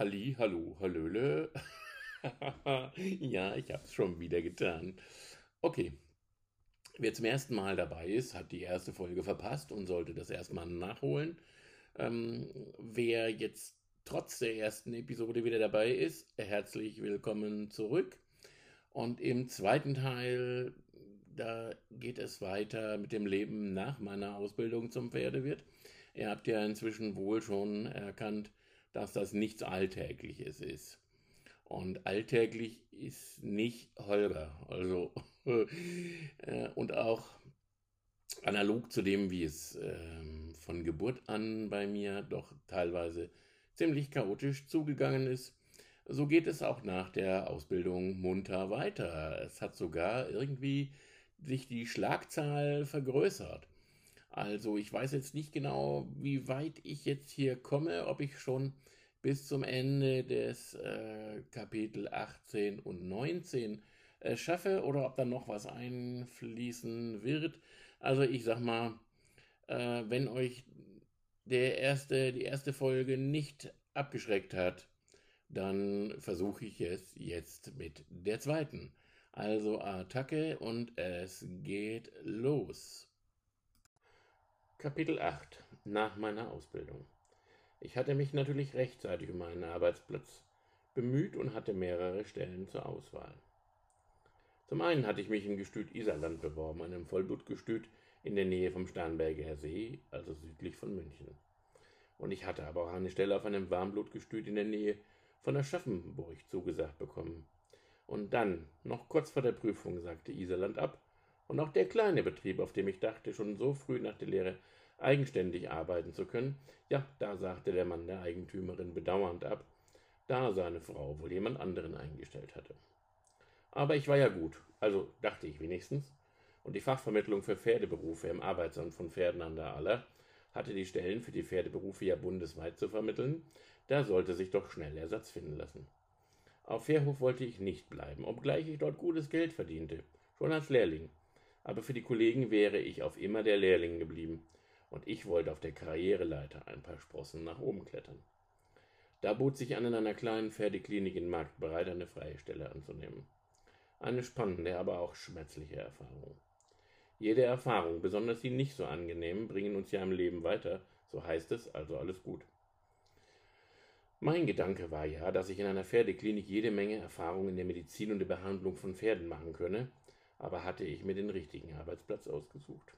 Halli, hallo, hallöle. ja, ich hab's schon wieder getan. Okay. Wer zum ersten Mal dabei ist, hat die erste Folge verpasst und sollte das erstmal nachholen. Ähm, wer jetzt trotz der ersten Episode wieder dabei ist, herzlich willkommen zurück. Und im zweiten Teil, da geht es weiter mit dem Leben nach meiner Ausbildung zum Pferdewirt. Ihr habt ja inzwischen wohl schon erkannt, dass das nichts Alltägliches ist. Und alltäglich ist nicht Holger. Also, äh, und auch analog zu dem, wie es äh, von Geburt an bei mir doch teilweise ziemlich chaotisch zugegangen ist, so geht es auch nach der Ausbildung munter weiter. Es hat sogar irgendwie sich die Schlagzahl vergrößert. Also ich weiß jetzt nicht genau, wie weit ich jetzt hier komme, ob ich schon bis zum Ende des äh, Kapitel 18 und 19 äh, schaffe oder ob da noch was einfließen wird. Also ich sag mal, äh, wenn euch der erste, die erste Folge nicht abgeschreckt hat, dann versuche ich es jetzt mit der zweiten. Also Attacke und es geht los. Kapitel 8 Nach meiner Ausbildung. Ich hatte mich natürlich rechtzeitig um einen Arbeitsplatz bemüht und hatte mehrere Stellen zur Auswahl. Zum einen hatte ich mich im Gestüt Iserland beworben, einem Vollblutgestüt in der Nähe vom Starnberger See, also südlich von München. Und ich hatte aber auch eine Stelle auf einem Warmblutgestüt in der Nähe von Aschaffenburg zugesagt bekommen. Und dann, noch kurz vor der Prüfung, sagte Iserland ab und auch der kleine Betrieb, auf dem ich dachte, schon so früh nach der Lehre eigenständig arbeiten zu können, ja, da sagte der Mann der Eigentümerin bedauernd ab, da seine Frau wohl jemand anderen eingestellt hatte. Aber ich war ja gut, also dachte ich wenigstens, und die Fachvermittlung für Pferdeberufe im Arbeitsamt von Pferden an der Aller hatte die Stellen für die Pferdeberufe ja bundesweit zu vermitteln, da sollte sich doch schnell Ersatz finden lassen. Auf Fairhof wollte ich nicht bleiben, obgleich ich dort gutes Geld verdiente, schon als Lehrling aber für die Kollegen wäre ich auf immer der Lehrling geblieben, und ich wollte auf der Karriereleiter ein paar Sprossen nach oben klettern. Da bot sich an, in einer kleinen Pferdeklinik in Marktbereit eine freie Stelle anzunehmen. Eine spannende, aber auch schmerzliche Erfahrung. Jede Erfahrung, besonders die nicht so angenehmen, bringen uns ja im Leben weiter, so heißt es, also alles gut. Mein Gedanke war ja, dass ich in einer Pferdeklinik jede Menge Erfahrung in der Medizin und der Behandlung von Pferden machen könne, aber hatte ich mir den richtigen Arbeitsplatz ausgesucht.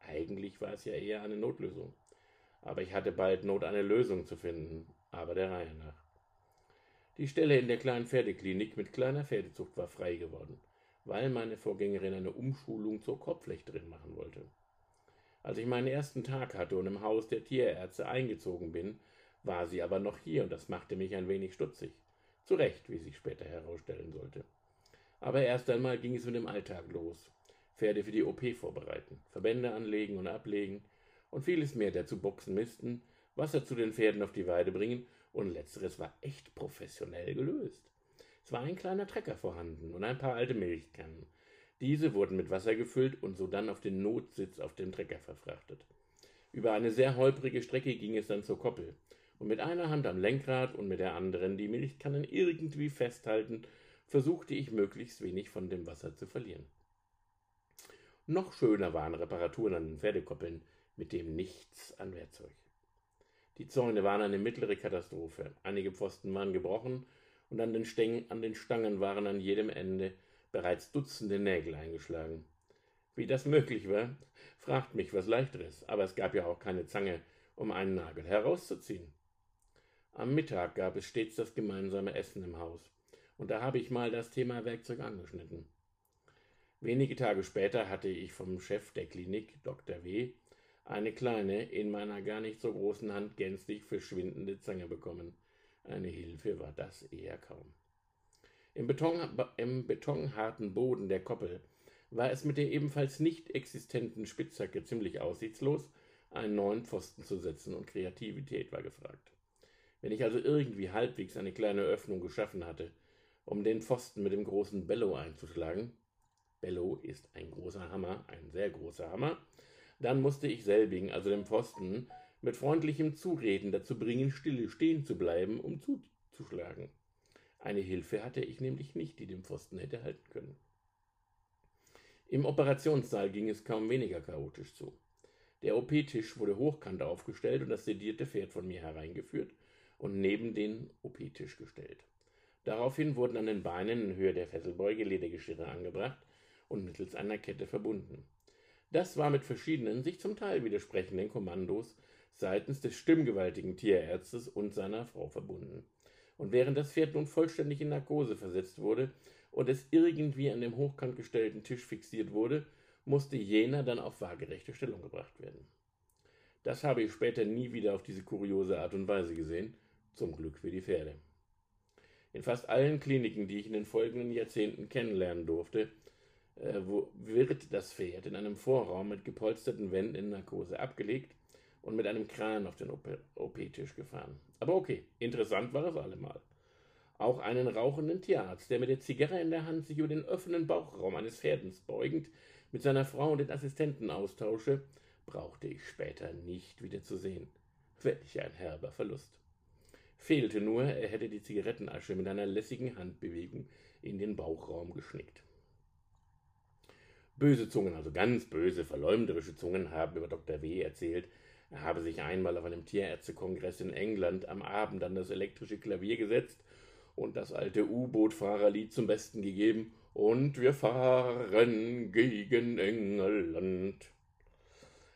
Eigentlich war es ja eher eine Notlösung. Aber ich hatte bald Not, eine Lösung zu finden, aber der Reihe nach. Die Stelle in der kleinen Pferdeklinik mit kleiner Pferdezucht war frei geworden, weil meine Vorgängerin eine Umschulung zur Kopflechterin machen wollte. Als ich meinen ersten Tag hatte und im Haus der Tierärzte eingezogen bin, war sie aber noch hier und das machte mich ein wenig stutzig. Zu Recht, wie sich später herausstellen sollte. Aber erst einmal ging es mit dem Alltag los. Pferde für die OP vorbereiten, Verbände anlegen und ablegen und vieles mehr, dazu Boxen misten, Wasser zu den Pferden auf die Weide bringen und letzteres war echt professionell gelöst. Es war ein kleiner Trecker vorhanden und ein paar alte Milchkannen. Diese wurden mit Wasser gefüllt und so dann auf den Notsitz auf dem Trecker verfrachtet. Über eine sehr holprige Strecke ging es dann zur Koppel und mit einer Hand am Lenkrad und mit der anderen die Milchkannen irgendwie festhalten versuchte ich möglichst wenig von dem Wasser zu verlieren. Noch schöner waren Reparaturen an den Pferdekoppeln, mit dem nichts an Werkzeug. Die Zäune waren eine mittlere Katastrophe. Einige Pfosten waren gebrochen und an den, Stängen, an den Stangen waren an jedem Ende bereits Dutzende Nägel eingeschlagen. Wie das möglich war, fragt mich was leichteres, aber es gab ja auch keine Zange, um einen Nagel herauszuziehen. Am Mittag gab es stets das gemeinsame Essen im Haus und da habe ich mal das Thema Werkzeug angeschnitten. Wenige Tage später hatte ich vom Chef der Klinik, Dr. W., eine kleine, in meiner gar nicht so großen Hand gänzlich verschwindende Zange bekommen. Eine Hilfe war das eher kaum. Im, Beton, Im betonharten Boden der Koppel war es mit der ebenfalls nicht existenten Spitzhacke ziemlich aussichtslos, einen neuen Pfosten zu setzen, und Kreativität war gefragt. Wenn ich also irgendwie halbwegs eine kleine Öffnung geschaffen hatte, um den Pfosten mit dem großen Bello einzuschlagen. Bello ist ein großer Hammer, ein sehr großer Hammer. Dann musste ich selbigen, also den Pfosten, mit freundlichem Zureden dazu bringen, stille stehen zu bleiben, um zu, schlagen. Eine Hilfe hatte ich nämlich nicht, die dem Pfosten hätte halten können. Im Operationssaal ging es kaum weniger chaotisch zu. Der OP-Tisch wurde hochkant aufgestellt und das sedierte Pferd von mir hereingeführt und neben den OP-Tisch gestellt. Daraufhin wurden an den Beinen in Höhe der Fesselbeuge Ledergeschirre angebracht und mittels einer Kette verbunden. Das war mit verschiedenen, sich zum Teil widersprechenden Kommandos seitens des stimmgewaltigen Tierärztes und seiner Frau verbunden. Und während das Pferd nun vollständig in Narkose versetzt wurde und es irgendwie an dem hochkant gestellten Tisch fixiert wurde, musste jener dann auf waagerechte Stellung gebracht werden. Das habe ich später nie wieder auf diese kuriose Art und Weise gesehen, zum Glück für die Pferde. In fast allen Kliniken, die ich in den folgenden Jahrzehnten kennenlernen durfte, äh, wird das Pferd in einem Vorraum mit gepolsterten Wänden in Narkose abgelegt und mit einem Kran auf den OP-Tisch gefahren. Aber okay, interessant war es allemal. Auch einen rauchenden Tierarzt, der mit der Zigarre in der Hand sich über den offenen Bauchraum eines Pferdens beugend mit seiner Frau und den Assistenten austausche, brauchte ich später nicht wieder zu sehen. Welch ein herber Verlust. Fehlte nur, er hätte die Zigarettenasche mit einer lässigen Handbewegung in den Bauchraum geschnickt. Böse Zungen, also ganz böse, verleumderische Zungen, haben über Dr. W. erzählt, er habe sich einmal auf einem Tierärztekongress in England am Abend an das elektrische Klavier gesetzt und das alte U-Boot-Fahrerlied zum Besten gegeben und wir fahren gegen England.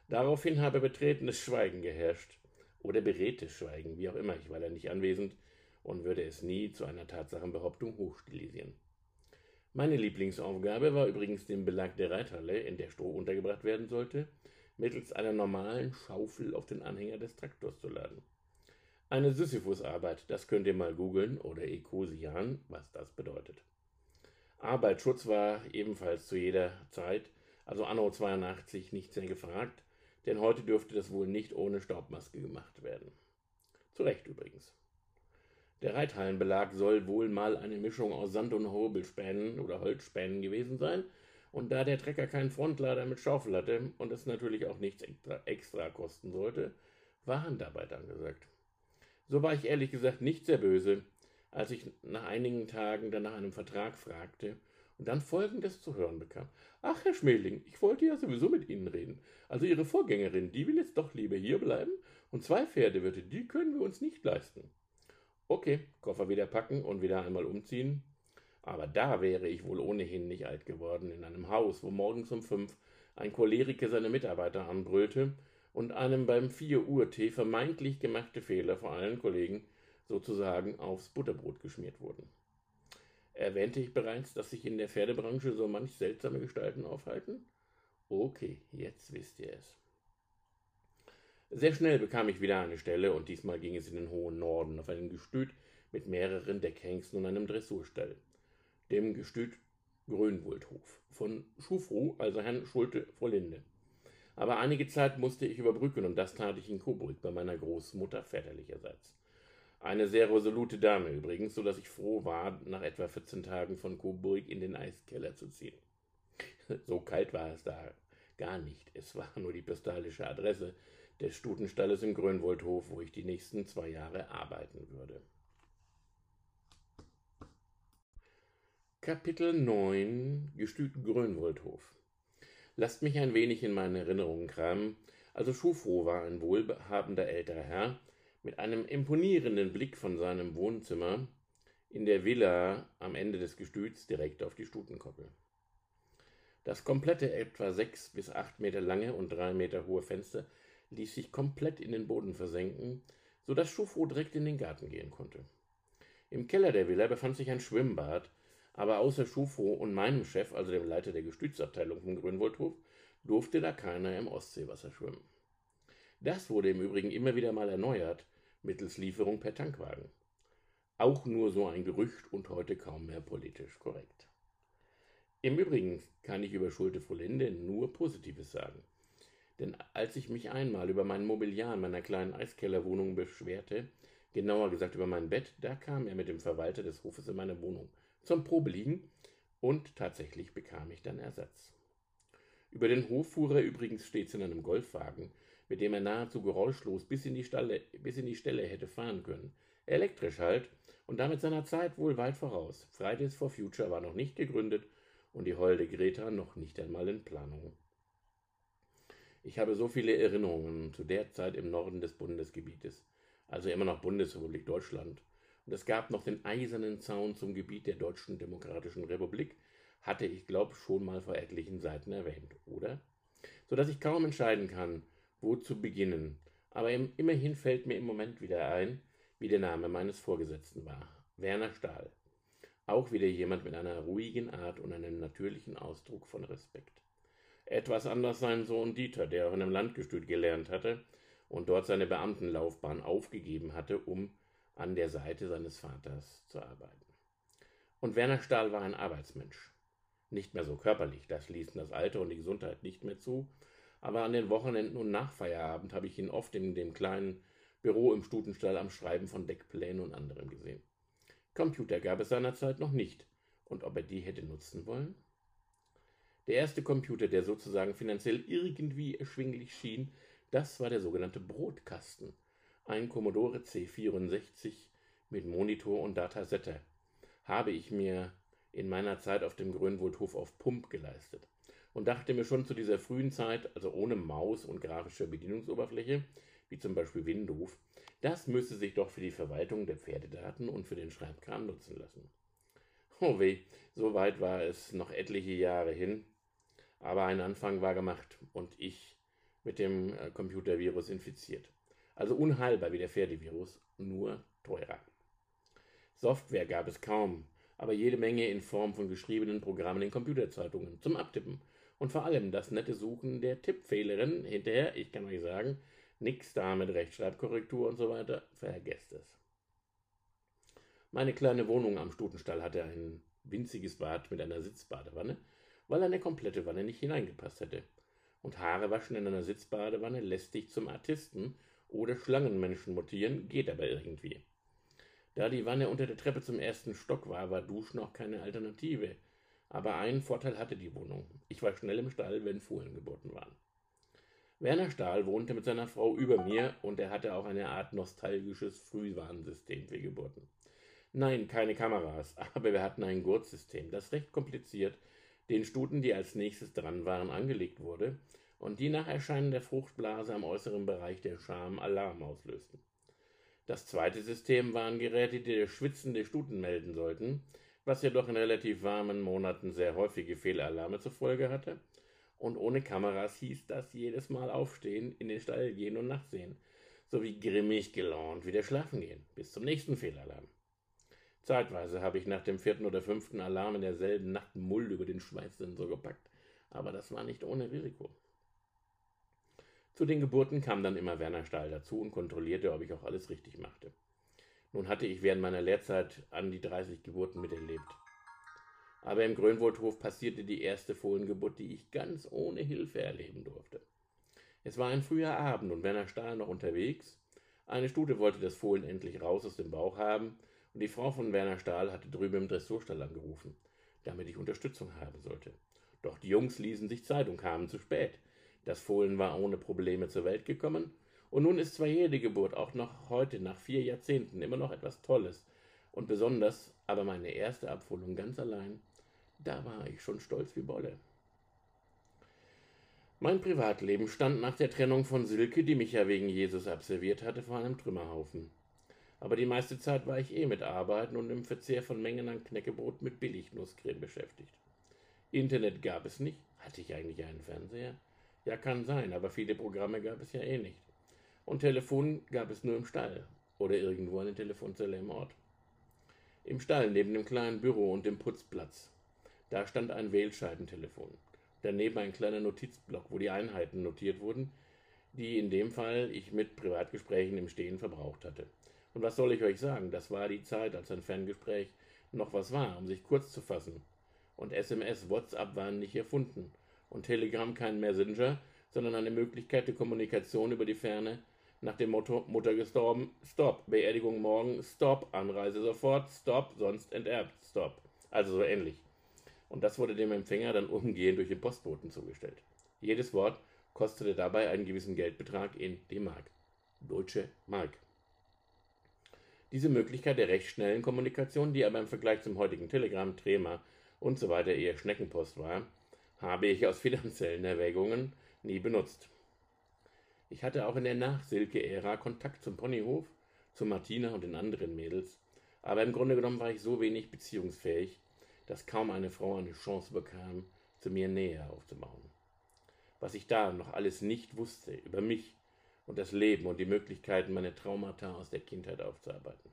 Daraufhin habe betretenes Schweigen geherrscht oder beredtes Schweigen, wie auch immer, ich war da nicht anwesend und würde es nie zu einer Tatsachenbehauptung hochstilisieren. Meine Lieblingsaufgabe war übrigens den Belag der Reithalle, in der Stroh untergebracht werden sollte, mittels einer normalen Schaufel auf den Anhänger des Traktors zu laden. Eine Sisyphusarbeit, das könnt ihr mal googeln oder Ekosian, was das bedeutet. Arbeitsschutz war ebenfalls zu jeder Zeit, also anno 82, nicht sehr gefragt, denn heute dürfte das wohl nicht ohne Staubmaske gemacht werden. Zu Recht übrigens. Der Reithallenbelag soll wohl mal eine Mischung aus Sand- und Hobelspänen oder Holzspänen gewesen sein, und da der Trecker keinen Frontlader mit Schaufel hatte und es natürlich auch nichts extra, extra kosten sollte, war Handarbeit angesagt. So war ich ehrlich gesagt nicht sehr böse, als ich nach einigen Tagen dann nach einem Vertrag fragte und dann Folgendes zu hören bekam. Ach, Herr Schmeling, ich wollte ja sowieso mit Ihnen reden. Also Ihre Vorgängerin, die will jetzt doch lieber hier bleiben und zwei Pferdewirte, die können wir uns nicht leisten. Okay, Koffer wieder packen und wieder einmal umziehen. Aber da wäre ich wohl ohnehin nicht alt geworden in einem Haus, wo morgens um fünf ein Choleriker seine Mitarbeiter anbrüllte und einem beim vier Uhr Tee vermeintlich gemachte Fehler vor allen Kollegen sozusagen aufs Butterbrot geschmiert wurden. Erwähnte ich bereits, dass sich in der Pferdebranche so manch seltsame Gestalten aufhalten? Okay, jetzt wisst ihr es. Sehr schnell bekam ich wieder eine Stelle und diesmal ging es in den hohen Norden auf einem Gestüt mit mehreren Deckhengsten und einem Dressurstall, dem Gestüt Grönwuldhof von Schufro, also Herrn Schulte Frohlinde. Aber einige Zeit musste ich überbrücken und das tat ich in Coburg bei meiner Großmutter väterlicherseits. Eine sehr resolute Dame übrigens, so dass ich froh war, nach etwa 14 Tagen von Coburg in den Eiskeller zu ziehen. So kalt war es da gar nicht. Es war nur die postalische Adresse des Stutenstalles im Grönwoldhof, wo ich die nächsten zwei Jahre arbeiten würde. Kapitel 9 Gestüt Grönwoldhof Lasst mich ein wenig in meine Erinnerungen kramen. Also Schufro war ein wohlhabender älterer Herr, mit einem imponierenden Blick von seinem Wohnzimmer in der Villa am Ende des Gestüts direkt auf die Stutenkoppel. Das komplette etwa sechs bis acht Meter lange und drei Meter hohe Fenster ließ sich komplett in den Boden versenken, so dass Schufro direkt in den Garten gehen konnte. Im Keller der Villa befand sich ein Schwimmbad, aber außer Schufro und meinem Chef, also dem Leiter der Gestütsabteilung vom Grünwoldhof, durfte da keiner im Ostseewasser schwimmen. Das wurde im Übrigen immer wieder mal erneuert, mittels Lieferung per Tankwagen. Auch nur so ein Gerücht und heute kaum mehr politisch korrekt. Im Übrigen kann ich über Schulte Frohlinde nur Positives sagen. Denn als ich mich einmal über mein Mobiliar in meiner kleinen Eiskellerwohnung beschwerte, genauer gesagt über mein Bett, da kam er mit dem Verwalter des Hofes in meine Wohnung zum Probeliegen und tatsächlich bekam ich dann Ersatz. Über den Hof fuhr er übrigens stets in einem Golfwagen, mit dem er nahezu geräuschlos bis in die, Stalle, bis in die Stelle hätte fahren können, Elektrisch halt und damit seiner Zeit wohl weit voraus. Fridays for Future war noch nicht gegründet und die holde Greta noch nicht einmal in Planung. Ich habe so viele Erinnerungen zu der Zeit im Norden des Bundesgebietes, also immer noch Bundesrepublik Deutschland. Und es gab noch den eisernen Zaun zum Gebiet der Deutschen Demokratischen Republik, hatte ich glaube schon mal vor etlichen Seiten erwähnt, oder? So dass ich kaum entscheiden kann, wo zu beginnen. Aber immerhin fällt mir im Moment wieder ein, wie der Name meines Vorgesetzten war. Werner Stahl. Auch wieder jemand mit einer ruhigen Art und einem natürlichen Ausdruck von Respekt. Etwas anders sein Sohn Dieter, der auch in einem Landgestüt gelernt hatte und dort seine Beamtenlaufbahn aufgegeben hatte, um an der Seite seines Vaters zu arbeiten. Und Werner Stahl war ein Arbeitsmensch. Nicht mehr so körperlich, das ließen das Alter und die Gesundheit nicht mehr zu, aber an den Wochenenden und nach Feierabend habe ich ihn oft in dem kleinen Büro im Stutenstall am Schreiben von Deckplänen und anderem gesehen. Computer gab es seinerzeit noch nicht, und ob er die hätte nutzen wollen? Der erste Computer, der sozusagen finanziell irgendwie erschwinglich schien, das war der sogenannte Brotkasten, ein Commodore C64 mit Monitor und Datasette, habe ich mir in meiner Zeit auf dem Grönwoldhof auf Pump geleistet und dachte mir schon zu dieser frühen Zeit, also ohne Maus und grafischer Bedienungsoberfläche, wie zum Beispiel Windows, das müsse sich doch für die Verwaltung der Pferdedaten und für den Schreibkram nutzen lassen. Oh weh, so weit war es noch etliche Jahre hin, aber ein Anfang war gemacht und ich mit dem äh, Computervirus infiziert. Also unheilbar wie der Pferdevirus, nur teurer. Software gab es kaum, aber jede Menge in Form von geschriebenen Programmen in Computerzeitungen zum Abtippen und vor allem das nette Suchen der Tippfehlerin hinterher, ich kann euch sagen, Nix da mit Rechtschreibkorrektur und so weiter, vergesst es. Meine kleine Wohnung am Stutenstall hatte ein winziges Bad mit einer Sitzbadewanne, weil eine komplette Wanne nicht hineingepasst hätte. Und Haare waschen in einer Sitzbadewanne lästig zum Artisten oder Schlangenmenschen mutieren, geht aber irgendwie. Da die Wanne unter der Treppe zum ersten Stock war, war Duschen auch keine Alternative. Aber einen Vorteil hatte die Wohnung. Ich war schnell im Stall, wenn Fohlen geboten waren. Werner Stahl wohnte mit seiner Frau über mir und er hatte auch eine Art nostalgisches Frühwarnsystem für Geburten. Nein, keine Kameras, aber wir hatten ein Gurtsystem, das recht kompliziert den Stuten, die als nächstes dran waren, angelegt wurde und die nach Erscheinen der Fruchtblase am äußeren Bereich der Scham Alarm auslösten. Das zweite System waren Geräte, die der schwitzende Stuten melden sollten, was jedoch in relativ warmen Monaten sehr häufige Fehlalarme zur Folge hatte und ohne Kameras hieß das jedes Mal aufstehen, in den Stall gehen und nachsehen, sowie grimmig gelaunt wieder schlafen gehen, bis zum nächsten Fehlalarm. Zeitweise habe ich nach dem vierten oder fünften Alarm in derselben Nacht Mull über den Schweißsensor gepackt, aber das war nicht ohne Risiko. Zu den Geburten kam dann immer Werner Stahl dazu und kontrollierte, ob ich auch alles richtig machte. Nun hatte ich während meiner Lehrzeit an die 30 Geburten miterlebt. Aber im Grönwoldhof passierte die erste Fohlengeburt, die ich ganz ohne Hilfe erleben durfte. Es war ein früher Abend und Werner Stahl noch unterwegs. Eine Stute wollte das Fohlen endlich raus aus dem Bauch haben und die Frau von Werner Stahl hatte drüben im Dressurstall angerufen, damit ich Unterstützung haben sollte. Doch die Jungs ließen sich Zeit und kamen zu spät. Das Fohlen war ohne Probleme zur Welt gekommen und nun ist zwar jede Geburt auch noch heute nach vier Jahrzehnten immer noch etwas Tolles und besonders, aber meine erste Abholung ganz allein da war ich schon stolz wie Bolle. Mein Privatleben stand nach der Trennung von Silke, die mich ja wegen Jesus absolviert hatte, vor einem Trümmerhaufen. Aber die meiste Zeit war ich eh mit Arbeiten und im Verzehr von Mengen an Knäckebrot mit Billignusscreme beschäftigt. Internet gab es nicht. Hatte ich eigentlich einen Fernseher? Ja, kann sein, aber viele Programme gab es ja eh nicht. Und Telefon gab es nur im Stall oder irgendwo eine Telefonzelle im Ort. Im Stall neben dem kleinen Büro und dem Putzplatz da stand ein Wählscheibentelefon. Daneben ein kleiner Notizblock, wo die Einheiten notiert wurden, die in dem Fall ich mit Privatgesprächen im Stehen verbraucht hatte. Und was soll ich euch sagen? Das war die Zeit, als ein Ferngespräch noch was war, um sich kurz zu fassen. Und SMS, WhatsApp waren nicht erfunden. Und Telegram kein Messenger, sondern eine Möglichkeit der Kommunikation über die Ferne nach dem Motto Mutter gestorben, Stop, Beerdigung morgen, Stop, Anreise sofort, Stop, sonst enterbt, Stop. Also so ähnlich und das wurde dem Empfänger dann umgehend durch den Postboten zugestellt. Jedes Wort kostete dabei einen gewissen Geldbetrag in D-Mark. Deutsche Mark. Diese Möglichkeit der recht schnellen Kommunikation, die aber im Vergleich zum heutigen Telegram, Trema und so weiter eher Schneckenpost war, habe ich aus finanziellen Erwägungen nie benutzt. Ich hatte auch in der Nach-Silke-Ära Kontakt zum Ponyhof, zu Martina und den anderen Mädels, aber im Grunde genommen war ich so wenig beziehungsfähig, dass kaum eine Frau eine Chance bekam, zu mir näher aufzubauen. Was ich da noch alles nicht wusste über mich und das Leben und die Möglichkeiten, meine Traumata aus der Kindheit aufzuarbeiten.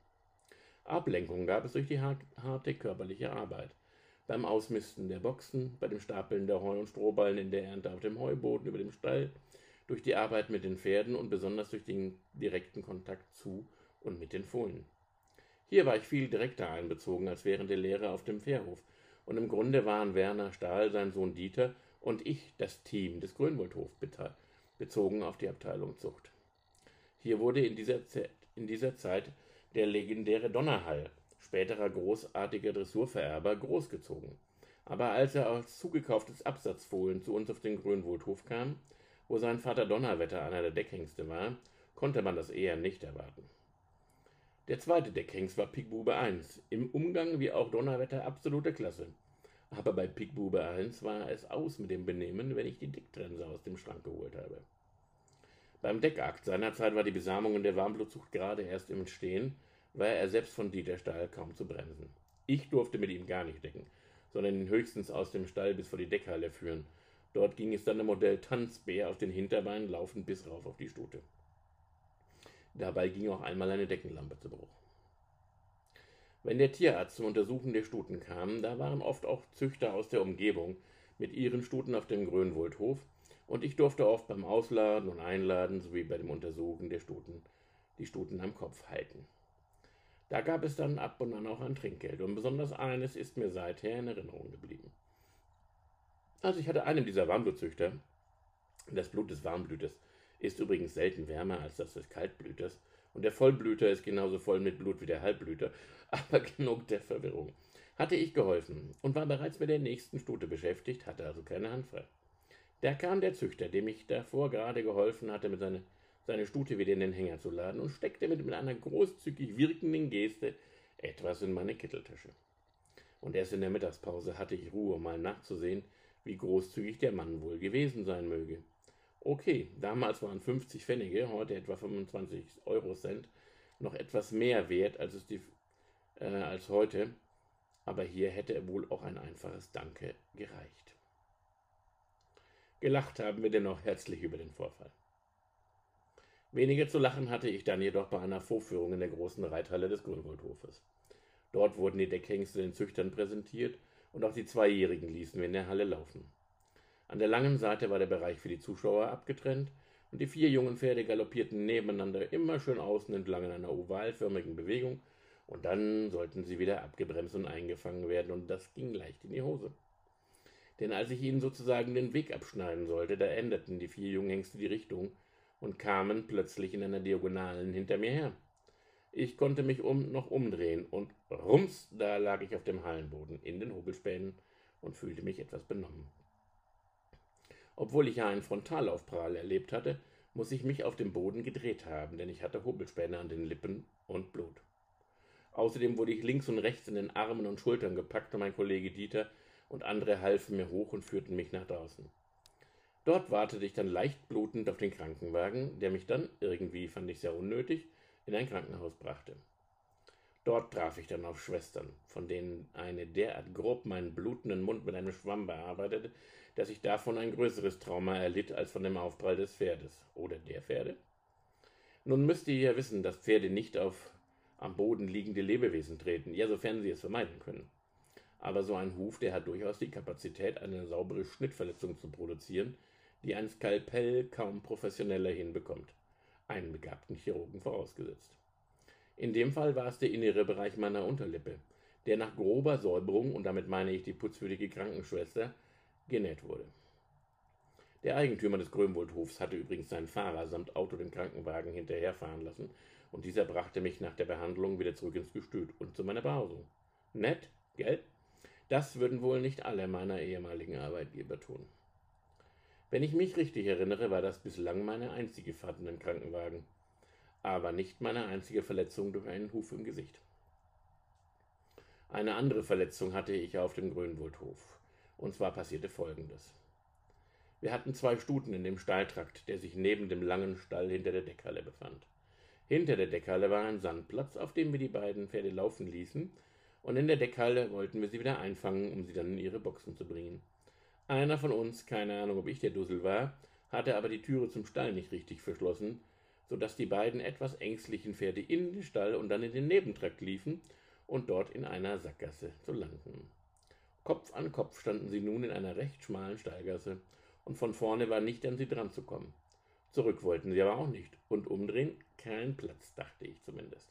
Ablenkung gab es durch die harte körperliche Arbeit. Beim Ausmisten der Boxen, bei dem Stapeln der Heu- und Strohballen in der Ernte auf dem Heuboden über dem Stall, durch die Arbeit mit den Pferden und besonders durch den direkten Kontakt zu und mit den Fohlen. Hier war ich viel direkter einbezogen als während der Lehre auf dem Fährhof, und im Grunde waren Werner Stahl, sein Sohn Dieter und ich das Team des Grünwaldhof bezogen auf die Abteilung Zucht. Hier wurde in dieser, Zeit, in dieser Zeit der legendäre Donnerhall, späterer großartiger Dressurvererber, großgezogen. Aber als er als zugekauftes Absatzfohlen zu uns auf den Grünwaldhof kam, wo sein Vater Donnerwetter einer der Deckhengste war, konnte man das eher nicht erwarten. Der zweite Deckhengst war Pickbube 1, im Umgang wie auch Donnerwetter absolute Klasse. Aber bei Pickbube 1 war es aus mit dem Benehmen, wenn ich die Decktrense aus dem Schrank geholt habe. Beim Deckakt seinerzeit war die Besamung in der Warmblutzucht gerade erst im Entstehen, war er selbst von Dieter Stahl kaum zu bremsen. Ich durfte mit ihm gar nicht decken, sondern ihn höchstens aus dem Stall bis vor die Deckhalle führen, Dort ging es dann im Modell Tanzbär auf den Hinterbeinen laufend bis rauf auf die Stute. Dabei ging auch einmal eine Deckenlampe zu Bruch. Wenn der Tierarzt zum Untersuchen der Stuten kam, da waren oft auch Züchter aus der Umgebung mit ihren Stuten auf dem Grönwoldhof und ich durfte oft beim Ausladen und Einladen sowie bei dem Untersuchen der Stuten die Stuten am Kopf halten. Da gab es dann ab und an auch ein Trinkgeld und besonders eines ist mir seither in Erinnerung geblieben. Also ich hatte einen dieser Warmblutzüchter. Das Blut des Warmblüters ist übrigens selten wärmer als das des Kaltblüters. Und der Vollblüter ist genauso voll mit Blut wie der Halbblüter. Aber genug der Verwirrung. Hatte ich geholfen und war bereits mit der nächsten Stute beschäftigt, hatte also keine Hand frei. Da kam der Züchter, dem ich davor gerade geholfen hatte, mit seine, seine Stute wieder in den Hänger zu laden und steckte mit, mit einer großzügig wirkenden Geste etwas in meine Kitteltasche. Und erst in der Mittagspause hatte ich Ruhe, mal nachzusehen, wie großzügig der Mann wohl gewesen sein möge. Okay, damals waren 50 Pfennige, heute etwa 25 Eurocent, noch etwas mehr wert als, es die, äh, als heute, aber hier hätte wohl auch ein einfaches Danke gereicht. Gelacht haben wir dennoch herzlich über den Vorfall. Weniger zu lachen hatte ich dann jedoch bei einer Vorführung in der großen Reithalle des Grüngoldhofes. Dort wurden die Deckhengste den Züchtern präsentiert und auch die Zweijährigen ließen wir in der Halle laufen. An der langen Seite war der Bereich für die Zuschauer abgetrennt und die vier jungen Pferde galoppierten nebeneinander immer schön außen entlang in einer ovalförmigen Bewegung und dann sollten sie wieder abgebremst und eingefangen werden und das ging leicht in die Hose. Denn als ich ihnen sozusagen den Weg abschneiden sollte, da änderten die vier Junghengste die Richtung und kamen plötzlich in einer Diagonalen hinter mir her. Ich konnte mich um noch umdrehen und rums, da lag ich auf dem Hallenboden in den Hobelspänen und fühlte mich etwas benommen. Obwohl ich ja einen Frontalaufprall erlebt hatte, muss ich mich auf dem Boden gedreht haben, denn ich hatte Hobelspäne an den Lippen und Blut. Außerdem wurde ich links und rechts in den Armen und Schultern gepackt und mein Kollege Dieter und andere halfen mir hoch und führten mich nach draußen. Dort wartete ich dann leicht blutend auf den Krankenwagen, der mich dann, irgendwie fand ich sehr unnötig, in ein Krankenhaus brachte. Dort traf ich dann auf Schwestern, von denen eine derart grob meinen blutenden Mund mit einem Schwamm bearbeitete, dass ich davon ein größeres Trauma erlitt als von dem Aufprall des Pferdes oder der Pferde. Nun müsst ihr ja wissen, dass Pferde nicht auf am Boden liegende Lebewesen treten, ja, sofern sie es vermeiden können. Aber so ein Huf, der hat durchaus die Kapazität, eine saubere Schnittverletzung zu produzieren, die ein Skalpell kaum professioneller hinbekommt einen begabten Chirurgen vorausgesetzt. In dem Fall war es der innere Bereich meiner Unterlippe, der nach grober Säuberung, und damit meine ich die putzwürdige Krankenschwester, genäht wurde. Der Eigentümer des Grönwoldhofs hatte übrigens seinen Fahrer samt Auto den Krankenwagen hinterherfahren lassen, und dieser brachte mich nach der Behandlung wieder zurück ins Gestüt und zu meiner Behausung. Nett, gell? Das würden wohl nicht alle meiner ehemaligen Arbeitgeber tun. Wenn ich mich richtig erinnere, war das bislang meine einzige Fahrt in dem Krankenwagen. aber nicht meine einzige Verletzung durch einen Huf im Gesicht. Eine andere Verletzung hatte ich auf dem Grünwaldhof. Und zwar passierte folgendes. Wir hatten zwei Stuten in dem Stalltrakt, der sich neben dem langen Stall hinter der Deckhalle befand. Hinter der Deckhalle war ein Sandplatz, auf dem wir die beiden Pferde laufen ließen, und in der Deckhalle wollten wir sie wieder einfangen, um sie dann in ihre Boxen zu bringen. Einer von uns, keine Ahnung, ob ich der Dussel war, hatte aber die Türe zum Stall nicht richtig verschlossen, so dass die beiden etwas ängstlichen Pferde in den Stall und dann in den Nebentrakt liefen und dort in einer Sackgasse zu landen. Kopf an Kopf standen sie nun in einer recht schmalen Stallgasse, und von vorne war nicht an sie dran zu kommen. Zurück wollten sie aber auch nicht, und umdrehen kein Platz, dachte ich zumindest.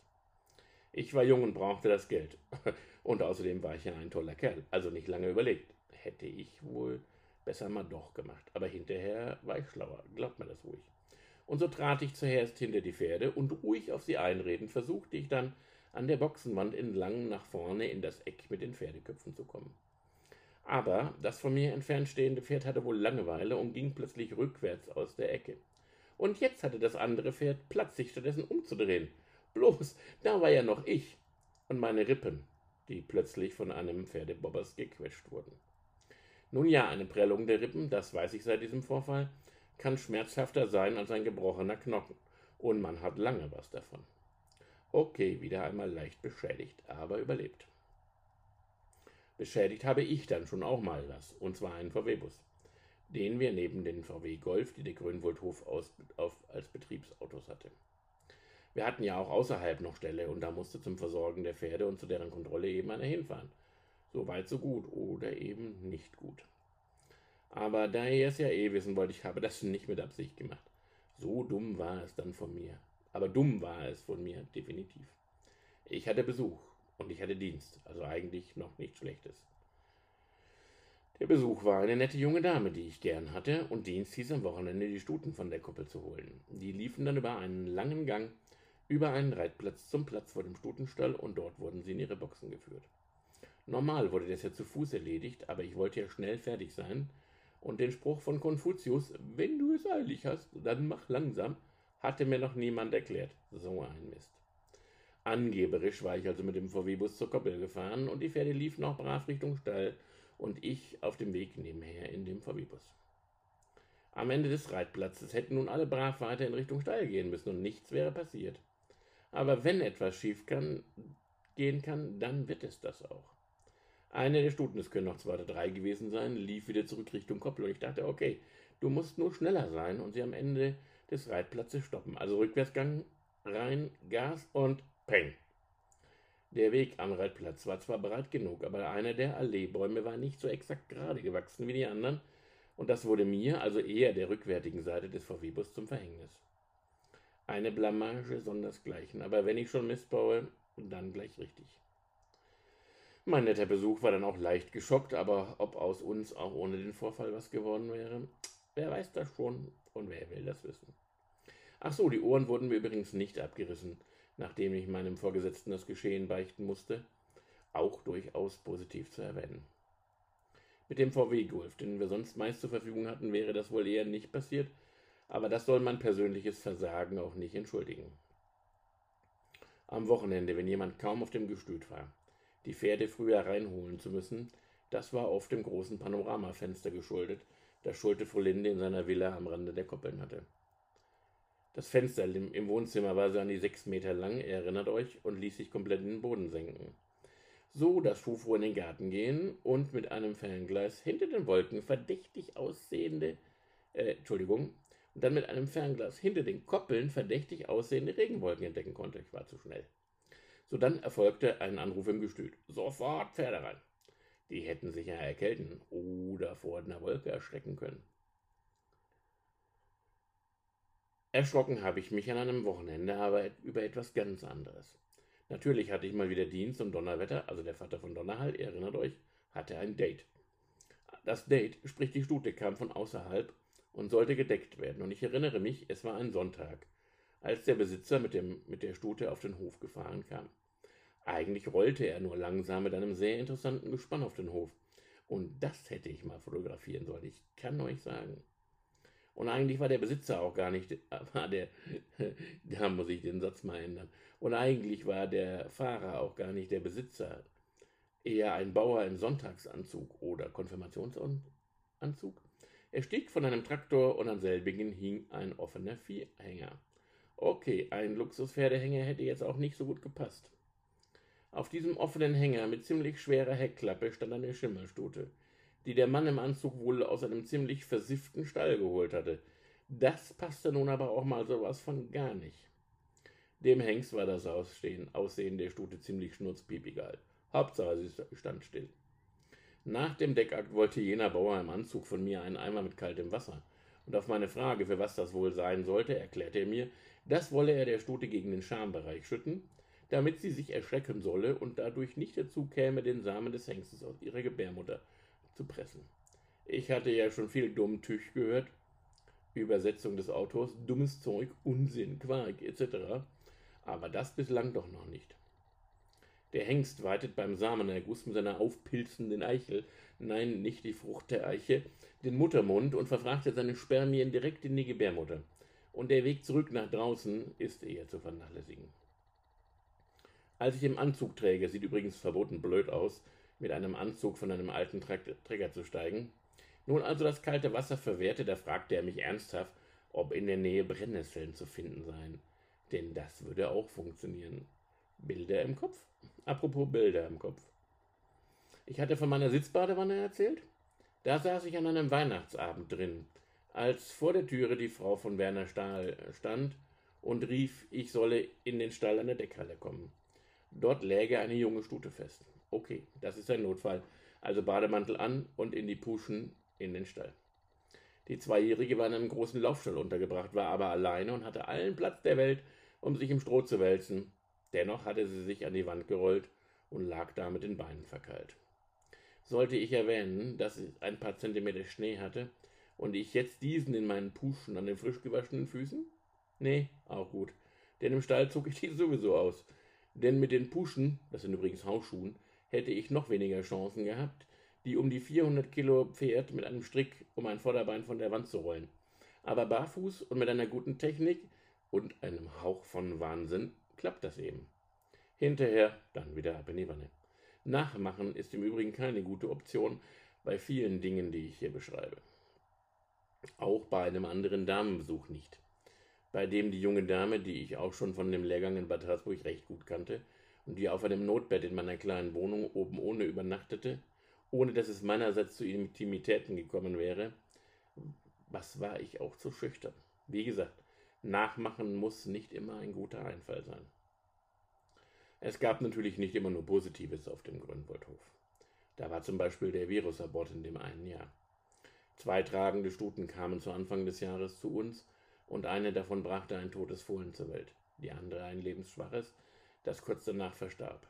Ich war jung und brauchte das Geld. Und außerdem war ich ja ein toller Kerl, also nicht lange überlegt. Hätte ich wohl besser mal doch gemacht. Aber hinterher war ich schlauer, glaubt mir das ruhig. Und so trat ich zuerst hinter die Pferde und ruhig auf sie einredend versuchte ich dann an der Boxenwand entlang nach vorne in das Eck mit den Pferdeköpfen zu kommen. Aber das von mir entfernt stehende Pferd hatte wohl Langeweile und ging plötzlich rückwärts aus der Ecke. Und jetzt hatte das andere Pferd Platz, sich stattdessen umzudrehen. Bloß, da war ja noch ich und meine Rippen, die plötzlich von einem Pferdebobbers gequetscht wurden. Nun ja, eine Prellung der Rippen, das weiß ich seit diesem Vorfall, kann schmerzhafter sein als ein gebrochener Knochen, und man hat lange was davon. Okay, wieder einmal leicht beschädigt, aber überlebt. Beschädigt habe ich dann schon auch mal was, und zwar einen VW-Bus, den wir neben den VW Golf, die der Grünwaldhof aus, auf, als Betriebsautos hatte. Wir hatten ja auch außerhalb noch Ställe und da musste zum Versorgen der Pferde und zu deren Kontrolle eben einer hinfahren. So weit, so gut oder eben nicht gut. Aber da ihr es ja eh wissen wollt, ich habe das nicht mit Absicht gemacht. So dumm war es dann von mir. Aber dumm war es von mir, definitiv. Ich hatte Besuch und ich hatte Dienst, also eigentlich noch nichts Schlechtes. Der Besuch war eine nette junge Dame, die ich gern hatte, und Dienst hieß am Wochenende die Stuten von der Kuppel zu holen. Die liefen dann über einen langen Gang, über einen Reitplatz zum Platz vor dem Stutenstall, und dort wurden sie in ihre Boxen geführt. Normal wurde das ja zu Fuß erledigt, aber ich wollte ja schnell fertig sein, und den Spruch von Konfuzius, wenn du es eilig hast, dann mach langsam, hatte mir noch niemand erklärt. So ein Mist. Angeberisch war ich also mit dem VW-Bus zur Koppel gefahren und die Pferde liefen auch brav Richtung Stall und ich auf dem Weg nebenher in dem VW-Bus. Am Ende des Reitplatzes hätten nun alle brav weiter in Richtung Stall gehen müssen und nichts wäre passiert. Aber wenn etwas schief kann, gehen kann, dann wird es das auch. Eine der Stuten, es können noch zwei oder drei gewesen sein, lief wieder zurück Richtung Koppel und ich dachte, okay, du musst nur schneller sein und sie am Ende des Reitplatzes stoppen. Also Rückwärtsgang rein, Gas und Peng. Der Weg am Reitplatz war zwar breit genug, aber einer der Alleebäume war nicht so exakt gerade gewachsen wie die anderen, und das wurde mir, also eher der rückwärtigen Seite des VW-Bus, zum Verhängnis. Eine Blamage sondersgleichen, aber wenn ich schon Mist baue, dann gleich richtig. Mein netter Besuch war dann auch leicht geschockt, aber ob aus uns auch ohne den Vorfall was geworden wäre, wer weiß das schon und wer will das wissen. Ach so, die Ohren wurden mir übrigens nicht abgerissen nachdem ich meinem Vorgesetzten das Geschehen beichten musste, auch durchaus positiv zu erwähnen. Mit dem VW-Golf, den wir sonst meist zur Verfügung hatten, wäre das wohl eher nicht passiert, aber das soll mein persönliches Versagen auch nicht entschuldigen. Am Wochenende, wenn jemand kaum auf dem Gestüt war, die Pferde früher reinholen zu müssen, das war oft dem großen Panoramafenster geschuldet, das Schulte Frolinde in seiner Villa am Rande der Koppeln hatte. Das Fenster im Wohnzimmer war so an die sechs Meter lang, ihr erinnert euch, und ließ sich komplett in den Boden senken. So dass Fufo in den Garten gehen und mit einem Fernglas hinter den Wolken verdächtig aussehende, äh, Entschuldigung, und dann mit einem Fernglas hinter den Koppeln verdächtig aussehende Regenwolken entdecken konnte. Ich war zu schnell. So dann erfolgte ein Anruf im Gestüt. Sofort Pferde rein. Die hätten sich ja erkälten oder vor einer Wolke erschrecken können. Erschrocken habe ich mich an einem Wochenende aber über etwas ganz anderes. Natürlich hatte ich mal wieder Dienst und Donnerwetter, also der Vater von Donnerhall, ihr erinnert euch, hatte ein Date. Das Date, sprich die Stute, kam von außerhalb und sollte gedeckt werden. Und ich erinnere mich, es war ein Sonntag, als der Besitzer mit, dem, mit der Stute auf den Hof gefahren kam. Eigentlich rollte er nur langsam mit einem sehr interessanten Gespann auf den Hof. Und das hätte ich mal fotografieren sollen, ich kann euch sagen. Und eigentlich war der Besitzer auch gar nicht, war der, da muss ich den Satz mal ändern. Und eigentlich war der Fahrer auch gar nicht der Besitzer, eher ein Bauer im Sonntagsanzug oder Konfirmationsanzug. Er stieg von einem Traktor und an selbigen hing ein offener Viehhänger. Okay, ein Luxuspferdehänger hätte jetzt auch nicht so gut gepasst. Auf diesem offenen Hänger mit ziemlich schwerer Heckklappe stand eine Schimmelstute, die der Mann im Anzug wohl aus einem ziemlich versifften Stall geholt hatte. Das passte nun aber auch mal sowas von gar nicht. Dem Hengst war das Aussehen, Aussehen der Stute ziemlich schnurzpiepigal. Hauptsache, sie stand still. Nach dem Deckakt wollte jener Bauer im Anzug von mir einen Eimer mit kaltem Wasser. Und auf meine Frage, für was das wohl sein sollte, erklärte er mir, das wolle er der Stute gegen den Schambereich schütten, damit sie sich erschrecken solle und dadurch nicht dazu käme, den Samen des Hengstes aus ihrer Gebärmutter zu pressen. Ich hatte ja schon viel dumm Tüch gehört, Übersetzung des Autors, dummes Zeug, Unsinn, Quark etc., aber das bislang doch noch nicht. Der Hengst weitet beim Samenerguss mit seiner aufpilzenden Eichel, nein, nicht die Frucht der Eiche, den Muttermund und verfrachtet seine Spermien direkt in die Gebärmutter. Und der Weg zurück nach draußen ist eher zu vernachlässigen. Als ich im Anzug träge, sieht übrigens verboten blöd aus, mit einem Anzug von einem alten Träger zu steigen. Nun also das kalte Wasser verwehrte, da fragte er mich ernsthaft, ob in der Nähe Brennnesseln zu finden seien. Denn das würde auch funktionieren. Bilder im Kopf? Apropos Bilder im Kopf. Ich hatte von meiner Sitzbadewanne erzählt. Da saß ich an einem Weihnachtsabend drin, als vor der Türe die Frau von Werner Stahl stand und rief, ich solle in den Stall an der Deckhalle kommen. Dort läge eine junge Stute fest. Okay, das ist ein Notfall. Also Bademantel an und in die Puschen in den Stall. Die Zweijährige war in einem großen Laufstall untergebracht, war aber alleine und hatte allen Platz der Welt, um sich im Stroh zu wälzen. Dennoch hatte sie sich an die Wand gerollt und lag da mit den Beinen verkeilt. Sollte ich erwähnen, dass sie ein paar Zentimeter Schnee hatte und ich jetzt diesen in meinen Puschen an den frisch gewaschenen Füßen? Nee, auch gut. Denn im Stall zog ich die sowieso aus. Denn mit den Puschen, das sind übrigens Hausschuhen, hätte ich noch weniger Chancen gehabt, die um die 400 Kilo Pferd mit einem Strick um ein Vorderbein von der Wand zu rollen. Aber barfuß und mit einer guten Technik und einem Hauch von Wahnsinn klappt das eben. Hinterher dann wieder ab in die Wanne. Nachmachen ist im Übrigen keine gute Option bei vielen Dingen, die ich hier beschreibe. Auch bei einem anderen Damenbesuch nicht bei dem die junge Dame, die ich auch schon von dem Lehrgang in Bad Harzburg recht gut kannte und die auf einem Notbett in meiner kleinen Wohnung oben ohne übernachtete, ohne dass es meinerseits zu Intimitäten gekommen wäre, was war ich auch zu schüchtern. Wie gesagt, nachmachen muss nicht immer ein guter Einfall sein. Es gab natürlich nicht immer nur Positives auf dem Grünwaldhof. Da war zum Beispiel der Virusabort in dem einen Jahr. Zwei tragende Stuten kamen zu Anfang des Jahres zu uns und eine davon brachte ein totes Fohlen zur Welt, die andere ein lebensschwaches, das kurz danach verstarb.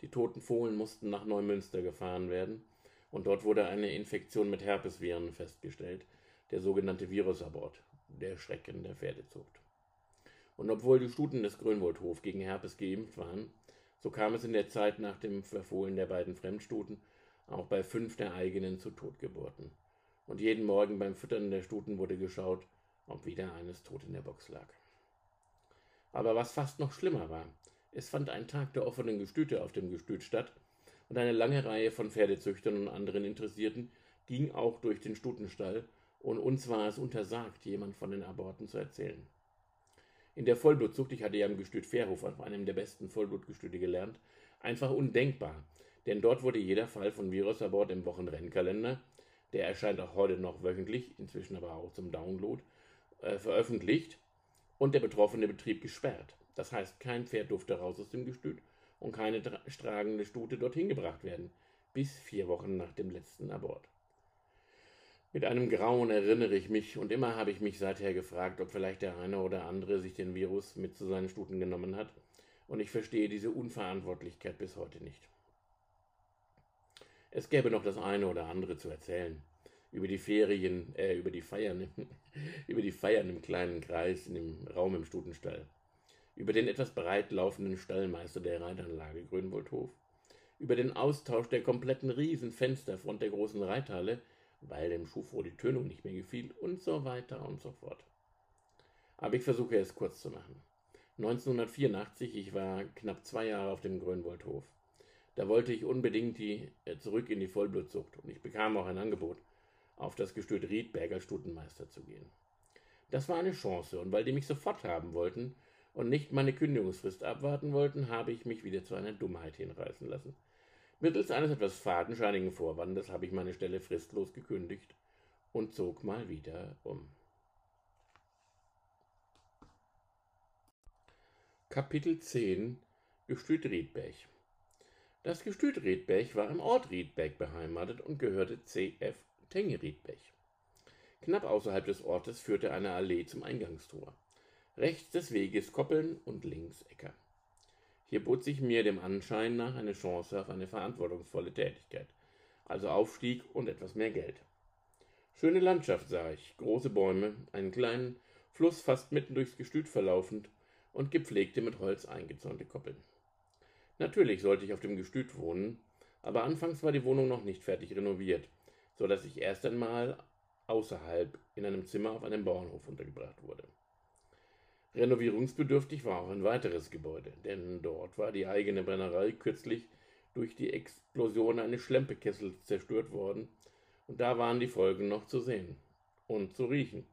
Die toten Fohlen mussten nach Neumünster gefahren werden, und dort wurde eine Infektion mit Herpesviren festgestellt, der sogenannte Virusabort, der Schrecken der Pferdezucht. Und obwohl die Stuten des Grünwoldhof gegen Herpes geimpft waren, so kam es in der Zeit nach dem Verfohlen der beiden Fremdstuten auch bei fünf der eigenen zu Totgeburten. Und jeden Morgen beim Füttern der Stuten wurde geschaut, ob wieder eines tot in der Box lag. Aber was fast noch schlimmer war, es fand ein Tag der offenen Gestüte auf dem Gestüt statt, und eine lange Reihe von Pferdezüchtern und anderen Interessierten ging auch durch den Stutenstall, und uns war es untersagt, jemand von den Aborten zu erzählen. In der Vollblutzucht, ich hatte ja im Gestüt Fairhof auf einem der besten Vollblutgestüte gelernt, einfach undenkbar, denn dort wurde jeder Fall von Virusabort im Wochenrennkalender, der erscheint auch heute noch wöchentlich, inzwischen aber auch zum Download, äh, veröffentlicht und der betroffene Betrieb gesperrt. Das heißt, kein Pferd durfte raus aus dem Gestüt und keine tragende Stute dorthin gebracht werden, bis vier Wochen nach dem letzten Abort. Mit einem Grauen erinnere ich mich und immer habe ich mich seither gefragt, ob vielleicht der eine oder andere sich den Virus mit zu seinen Stuten genommen hat, und ich verstehe diese Unverantwortlichkeit bis heute nicht. Es gäbe noch das eine oder andere zu erzählen über die Ferien, äh, über die Feiern, über die Feiern im kleinen Kreis in dem Raum im Stutenstall, über den etwas breit laufenden Stallmeister der Reitanlage Grünwoldhof, über den Austausch der kompletten Riesenfensterfront der großen Reithalle, weil dem Schufro die Tönung nicht mehr gefiel und so weiter und so fort. Aber ich versuche es kurz zu machen. 1984, ich war knapp zwei Jahre auf dem Grönwoldhof. Da wollte ich unbedingt die, äh, zurück in die Vollblutzucht und ich bekam auch ein Angebot, auf das Gestüt Riedberger Stutenmeister zu gehen. Das war eine Chance und weil die mich sofort haben wollten und nicht meine Kündigungsfrist abwarten wollten, habe ich mich wieder zu einer Dummheit hinreißen lassen. Mittels eines etwas fadenscheinigen Vorwandes habe ich meine Stelle fristlos gekündigt und zog mal wieder um. Kapitel 10 Gestüt Riedberg Das Gestüt Riedberg war im Ort Riedberg beheimatet und gehörte C.F. Tenge Riedberg. Knapp außerhalb des Ortes führte eine Allee zum Eingangstor. Rechts des Weges Koppeln und links Äcker. Hier bot sich mir dem Anschein nach eine Chance auf eine verantwortungsvolle Tätigkeit, also Aufstieg und etwas mehr Geld. Schöne Landschaft sah ich, große Bäume, einen kleinen Fluss fast mitten durchs Gestüt verlaufend und gepflegte mit Holz eingezäunte Koppeln. Natürlich sollte ich auf dem Gestüt wohnen, aber anfangs war die Wohnung noch nicht fertig renoviert, so dass ich erst einmal außerhalb in einem Zimmer auf einem Bauernhof untergebracht wurde. Renovierungsbedürftig war auch ein weiteres Gebäude, denn dort war die eigene Brennerei kürzlich durch die Explosion eines Schlempekessels zerstört worden, und da waren die Folgen noch zu sehen und zu riechen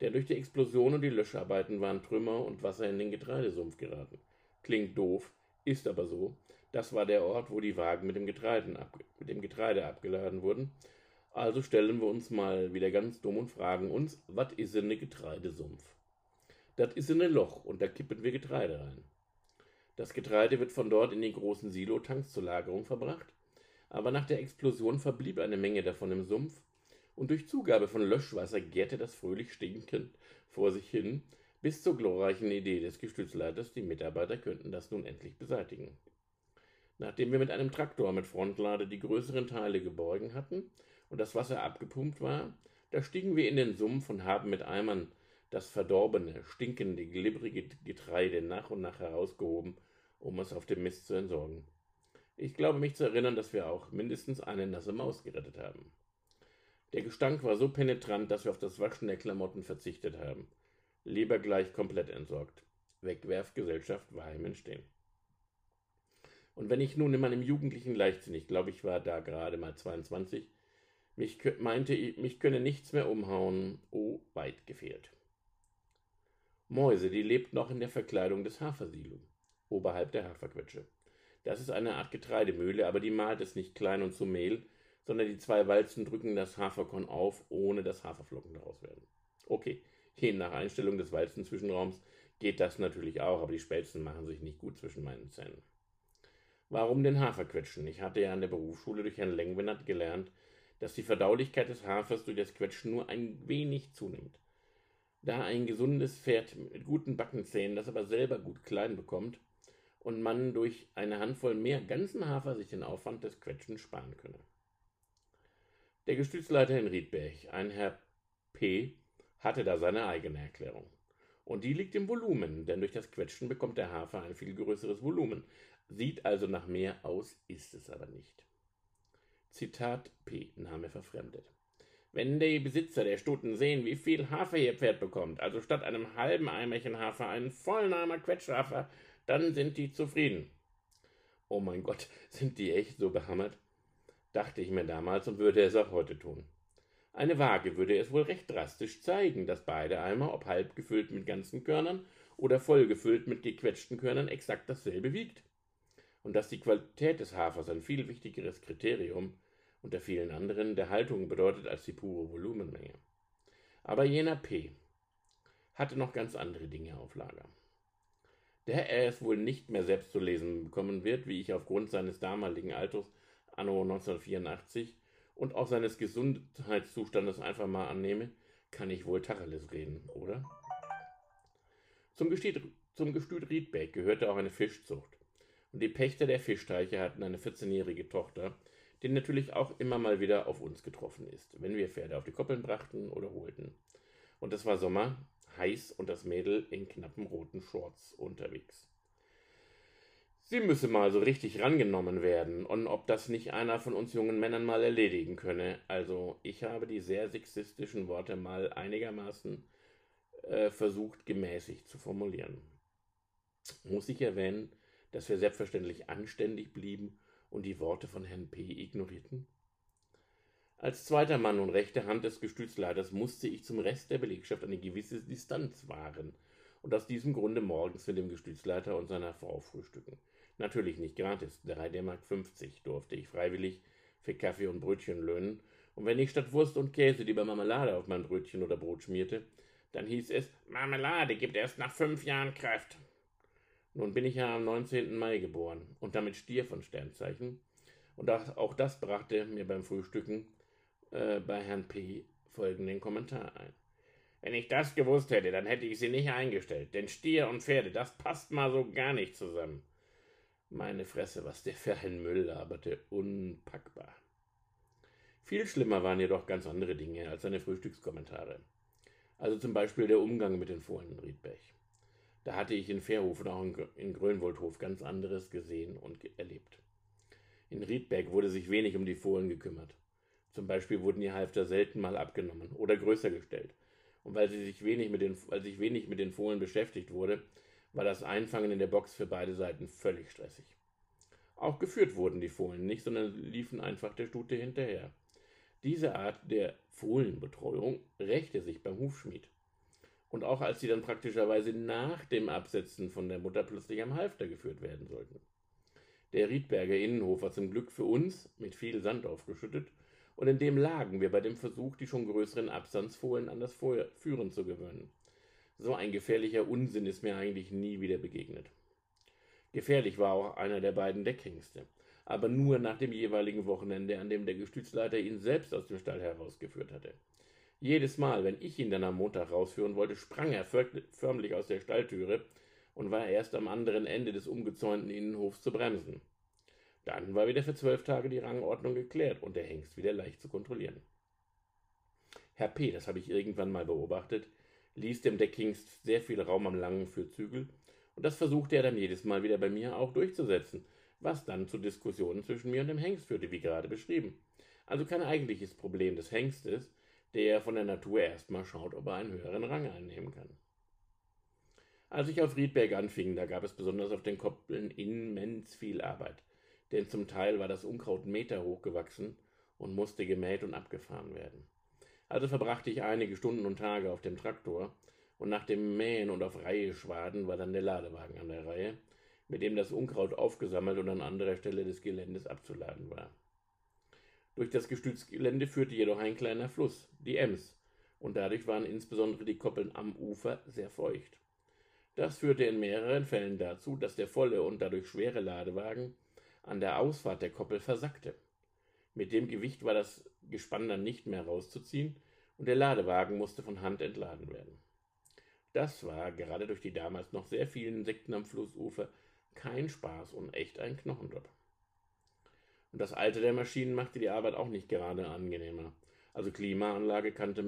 denn durch die Explosion und die Löscharbeiten waren Trümmer und Wasser in den Getreidesumpf geraten. Klingt doof, ist aber so. Das war der Ort, wo die Wagen mit dem, mit dem Getreide abgeladen wurden. Also stellen wir uns mal wieder ganz dumm und fragen uns, was ist denn ne Getreidesumpf? Das ist ein Loch und da kippen wir Getreide rein. Das Getreide wird von dort in die großen Silotanks zur Lagerung verbracht, aber nach der Explosion verblieb eine Menge davon im Sumpf und durch Zugabe von Löschwasser gärte das fröhlich stinkend vor sich hin, bis zur glorreichen Idee des Gestützleiters, die Mitarbeiter könnten das nun endlich beseitigen. Nachdem wir mit einem Traktor mit Frontlade die größeren Teile geborgen hatten und das Wasser abgepumpt war, da stiegen wir in den Sumpf und haben mit Eimern das verdorbene, stinkende, glibbrige Getreide nach und nach herausgehoben, um es auf dem Mist zu entsorgen. Ich glaube mich zu erinnern, dass wir auch mindestens eine nasse Maus gerettet haben. Der Gestank war so penetrant, dass wir auf das Waschen der Klamotten verzichtet haben. Lieber gleich komplett entsorgt. Wegwerfgesellschaft war im Entstehen. Und wenn ich nun in meinem jugendlichen Leichtsinn, ich glaube, ich war da gerade mal 22, mich meinte, mich könne nichts mehr umhauen, oh, weit gefehlt. Mäuse, die lebt noch in der Verkleidung des Hafersilo, oberhalb der Haferquetsche. Das ist eine Art Getreidemühle, aber die malt es nicht klein und zu Mehl, sondern die zwei Walzen drücken das Haferkorn auf, ohne dass Haferflocken daraus werden. Okay, je nach Einstellung des Walzenzwischenraums geht das natürlich auch, aber die Spelzen machen sich nicht gut zwischen meinen Zähnen. Warum den Hafer quetschen? Ich hatte ja an der Berufsschule durch Herrn Lengwenert gelernt, dass die Verdaulichkeit des Hafers durch das Quetschen nur ein wenig zunimmt. Da ein gesundes Pferd mit guten Backenzähnen das aber selber gut klein bekommt und man durch eine Handvoll mehr ganzen Hafer sich den Aufwand des Quetschens sparen könne. Der Gestützleiter in Riedberg, ein Herr P., hatte da seine eigene Erklärung. Und die liegt im Volumen, denn durch das Quetschen bekommt der Hafer ein viel größeres Volumen. Sieht also nach mehr aus, ist es aber nicht. Zitat P. Name verfremdet. Wenn die Besitzer der Stuten sehen, wie viel Hafer ihr Pferd bekommt, also statt einem halben Eimerchen Hafer einen Vollnahmer Quetschhafer, dann sind die zufrieden. Oh mein Gott, sind die echt so behammert? dachte ich mir damals und würde es auch heute tun. Eine Waage würde es wohl recht drastisch zeigen, dass beide Eimer, ob halb gefüllt mit ganzen Körnern oder voll gefüllt mit gequetschten Körnern, exakt dasselbe wiegt. Und dass die Qualität des Hafers ein viel wichtigeres Kriterium unter vielen anderen der Haltung bedeutet als die pure Volumenmenge. Aber jener P hatte noch ganz andere Dinge auf Lager. Der er es wohl nicht mehr selbst zu lesen bekommen wird, wie ich aufgrund seines damaligen Alters anno 1984 und auch seines Gesundheitszustandes einfach mal annehme, kann ich wohl Tacheles reden, oder? Zum Gestüt, zum Gestüt Riedbeck gehörte auch eine Fischzucht. Und die Pächter der Fischteiche hatten eine 14-jährige Tochter, die natürlich auch immer mal wieder auf uns getroffen ist, wenn wir Pferde auf die Koppeln brachten oder holten. Und es war Sommer, heiß und das Mädel in knappen roten Shorts unterwegs. Sie müsse mal so richtig rangenommen werden und ob das nicht einer von uns jungen Männern mal erledigen könne. Also ich habe die sehr sexistischen Worte mal einigermaßen äh, versucht gemäßigt zu formulieren. Muss ich erwähnen, dass wir selbstverständlich anständig blieben und die Worte von Herrn P. ignorierten? Als zweiter Mann und rechte Hand des Gestützleiters musste ich zum Rest der Belegschaft eine gewisse Distanz wahren und aus diesem Grunde morgens mit dem Gestützleiter und seiner Frau frühstücken. Natürlich nicht gratis, 3 D Mark 50 durfte ich freiwillig für Kaffee und Brötchen löhnen, und wenn ich statt Wurst und Käse lieber Marmelade auf mein Brötchen oder Brot schmierte, dann hieß es, Marmelade gibt erst nach fünf Jahren Kraft. Nun bin ich ja am 19. Mai geboren und damit Stier von Sternzeichen, und auch das brachte mir beim Frühstücken äh, bei Herrn P. folgenden Kommentar ein. Wenn ich das gewusst hätte, dann hätte ich sie nicht eingestellt, denn Stier und Pferde, das passt mal so gar nicht zusammen. Meine Fresse, was der für ein Müll laberte, unpackbar. Viel schlimmer waren jedoch ganz andere Dinge als seine Frühstückskommentare. Also zum Beispiel der Umgang mit den Fohlen in Riedberg. Da hatte ich in Fairhof und auch in Grönwoldhof ganz anderes gesehen und erlebt. In Riedberg wurde sich wenig um die Fohlen gekümmert. Zum Beispiel wurden die Halfter selten mal abgenommen oder größer gestellt. Und weil, sie sich wenig mit den, weil sich wenig mit den Fohlen beschäftigt wurde, war das Einfangen in der Box für beide Seiten völlig stressig. Auch geführt wurden die Fohlen nicht, sondern liefen einfach der Stute hinterher. Diese Art der Fohlenbetreuung rächte sich beim Hufschmied. Und auch als sie dann praktischerweise nach dem Absetzen von der Mutter plötzlich am Halfter geführt werden sollten. Der Riedberger Innenhof war zum Glück für uns mit viel Sand aufgeschüttet, und in dem lagen wir bei dem Versuch, die schon größeren Abstandsfohlen an das Führen zu gewöhnen. So ein gefährlicher Unsinn ist mir eigentlich nie wieder begegnet. Gefährlich war auch einer der beiden Deckhengste, aber nur nach dem jeweiligen Wochenende, an dem der Gestützleiter ihn selbst aus dem Stall herausgeführt hatte. Jedes Mal, wenn ich ihn dann am Montag rausführen wollte, sprang er förmlich aus der Stalltüre und war erst am anderen Ende des umgezäunten Innenhofs zu bremsen. Dann war wieder für zwölf Tage die Rangordnung geklärt und der Hengst wieder leicht zu kontrollieren. Herr P., das habe ich irgendwann mal beobachtet, ließ dem Deckhingst sehr viel Raum am langen Fürzügel, und das versuchte er dann jedes Mal wieder bei mir auch durchzusetzen, was dann zu Diskussionen zwischen mir und dem Hengst führte, wie gerade beschrieben. Also kein eigentliches Problem des Hengstes, der von der Natur erstmal schaut, ob er einen höheren Rang einnehmen kann. Als ich auf Riedberg anfing, da gab es besonders auf den Koppeln immens viel Arbeit, denn zum Teil war das Unkraut Meter hoch gewachsen und musste gemäht und abgefahren werden. Also verbrachte ich einige Stunden und Tage auf dem Traktor, und nach dem Mähen und auf Reihe schwaden war dann der Ladewagen an der Reihe, mit dem das Unkraut aufgesammelt und an anderer Stelle des Geländes abzuladen war. Durch das Gestützgelände führte jedoch ein kleiner Fluss, die Ems, und dadurch waren insbesondere die Koppeln am Ufer sehr feucht. Das führte in mehreren Fällen dazu, dass der volle und dadurch schwere Ladewagen an der Ausfahrt der Koppel versackte. Mit dem Gewicht war das Gespann dann nicht mehr rauszuziehen und der Ladewagen musste von Hand entladen werden. Das war, gerade durch die damals noch sehr vielen Insekten am Flussufer, kein Spaß und echt ein Knochenjob. Und das Alter der Maschinen machte die Arbeit auch nicht gerade angenehmer. Also Klimaanlage kannte,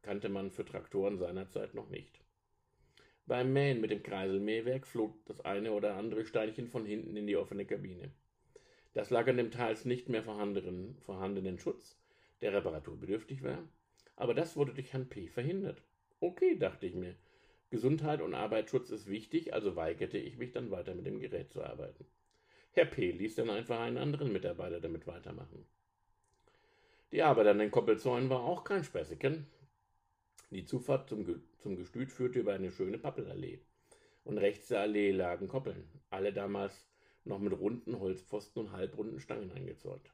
kannte man für Traktoren seinerzeit noch nicht. Beim Mähen mit dem Kreiselmähwerk flog das eine oder andere Steinchen von hinten in die offene Kabine. Das lag an dem teils nicht mehr vorhandenen, vorhandenen Schutz, der reparaturbedürftig war, aber das wurde durch Herrn P. verhindert. Okay, dachte ich mir. Gesundheit und Arbeitsschutz ist wichtig, also weigerte ich mich dann weiter mit dem Gerät zu arbeiten. Herr P. ließ dann einfach einen anderen Mitarbeiter damit weitermachen. Die Arbeit an den Koppelzäunen war auch kein Späßchen. Die Zufahrt zum, zum Gestüt führte über eine schöne Pappelallee. Und rechts der Allee lagen Koppeln, alle damals noch mit runden Holzpfosten und halbrunden Stangen eingezäunt.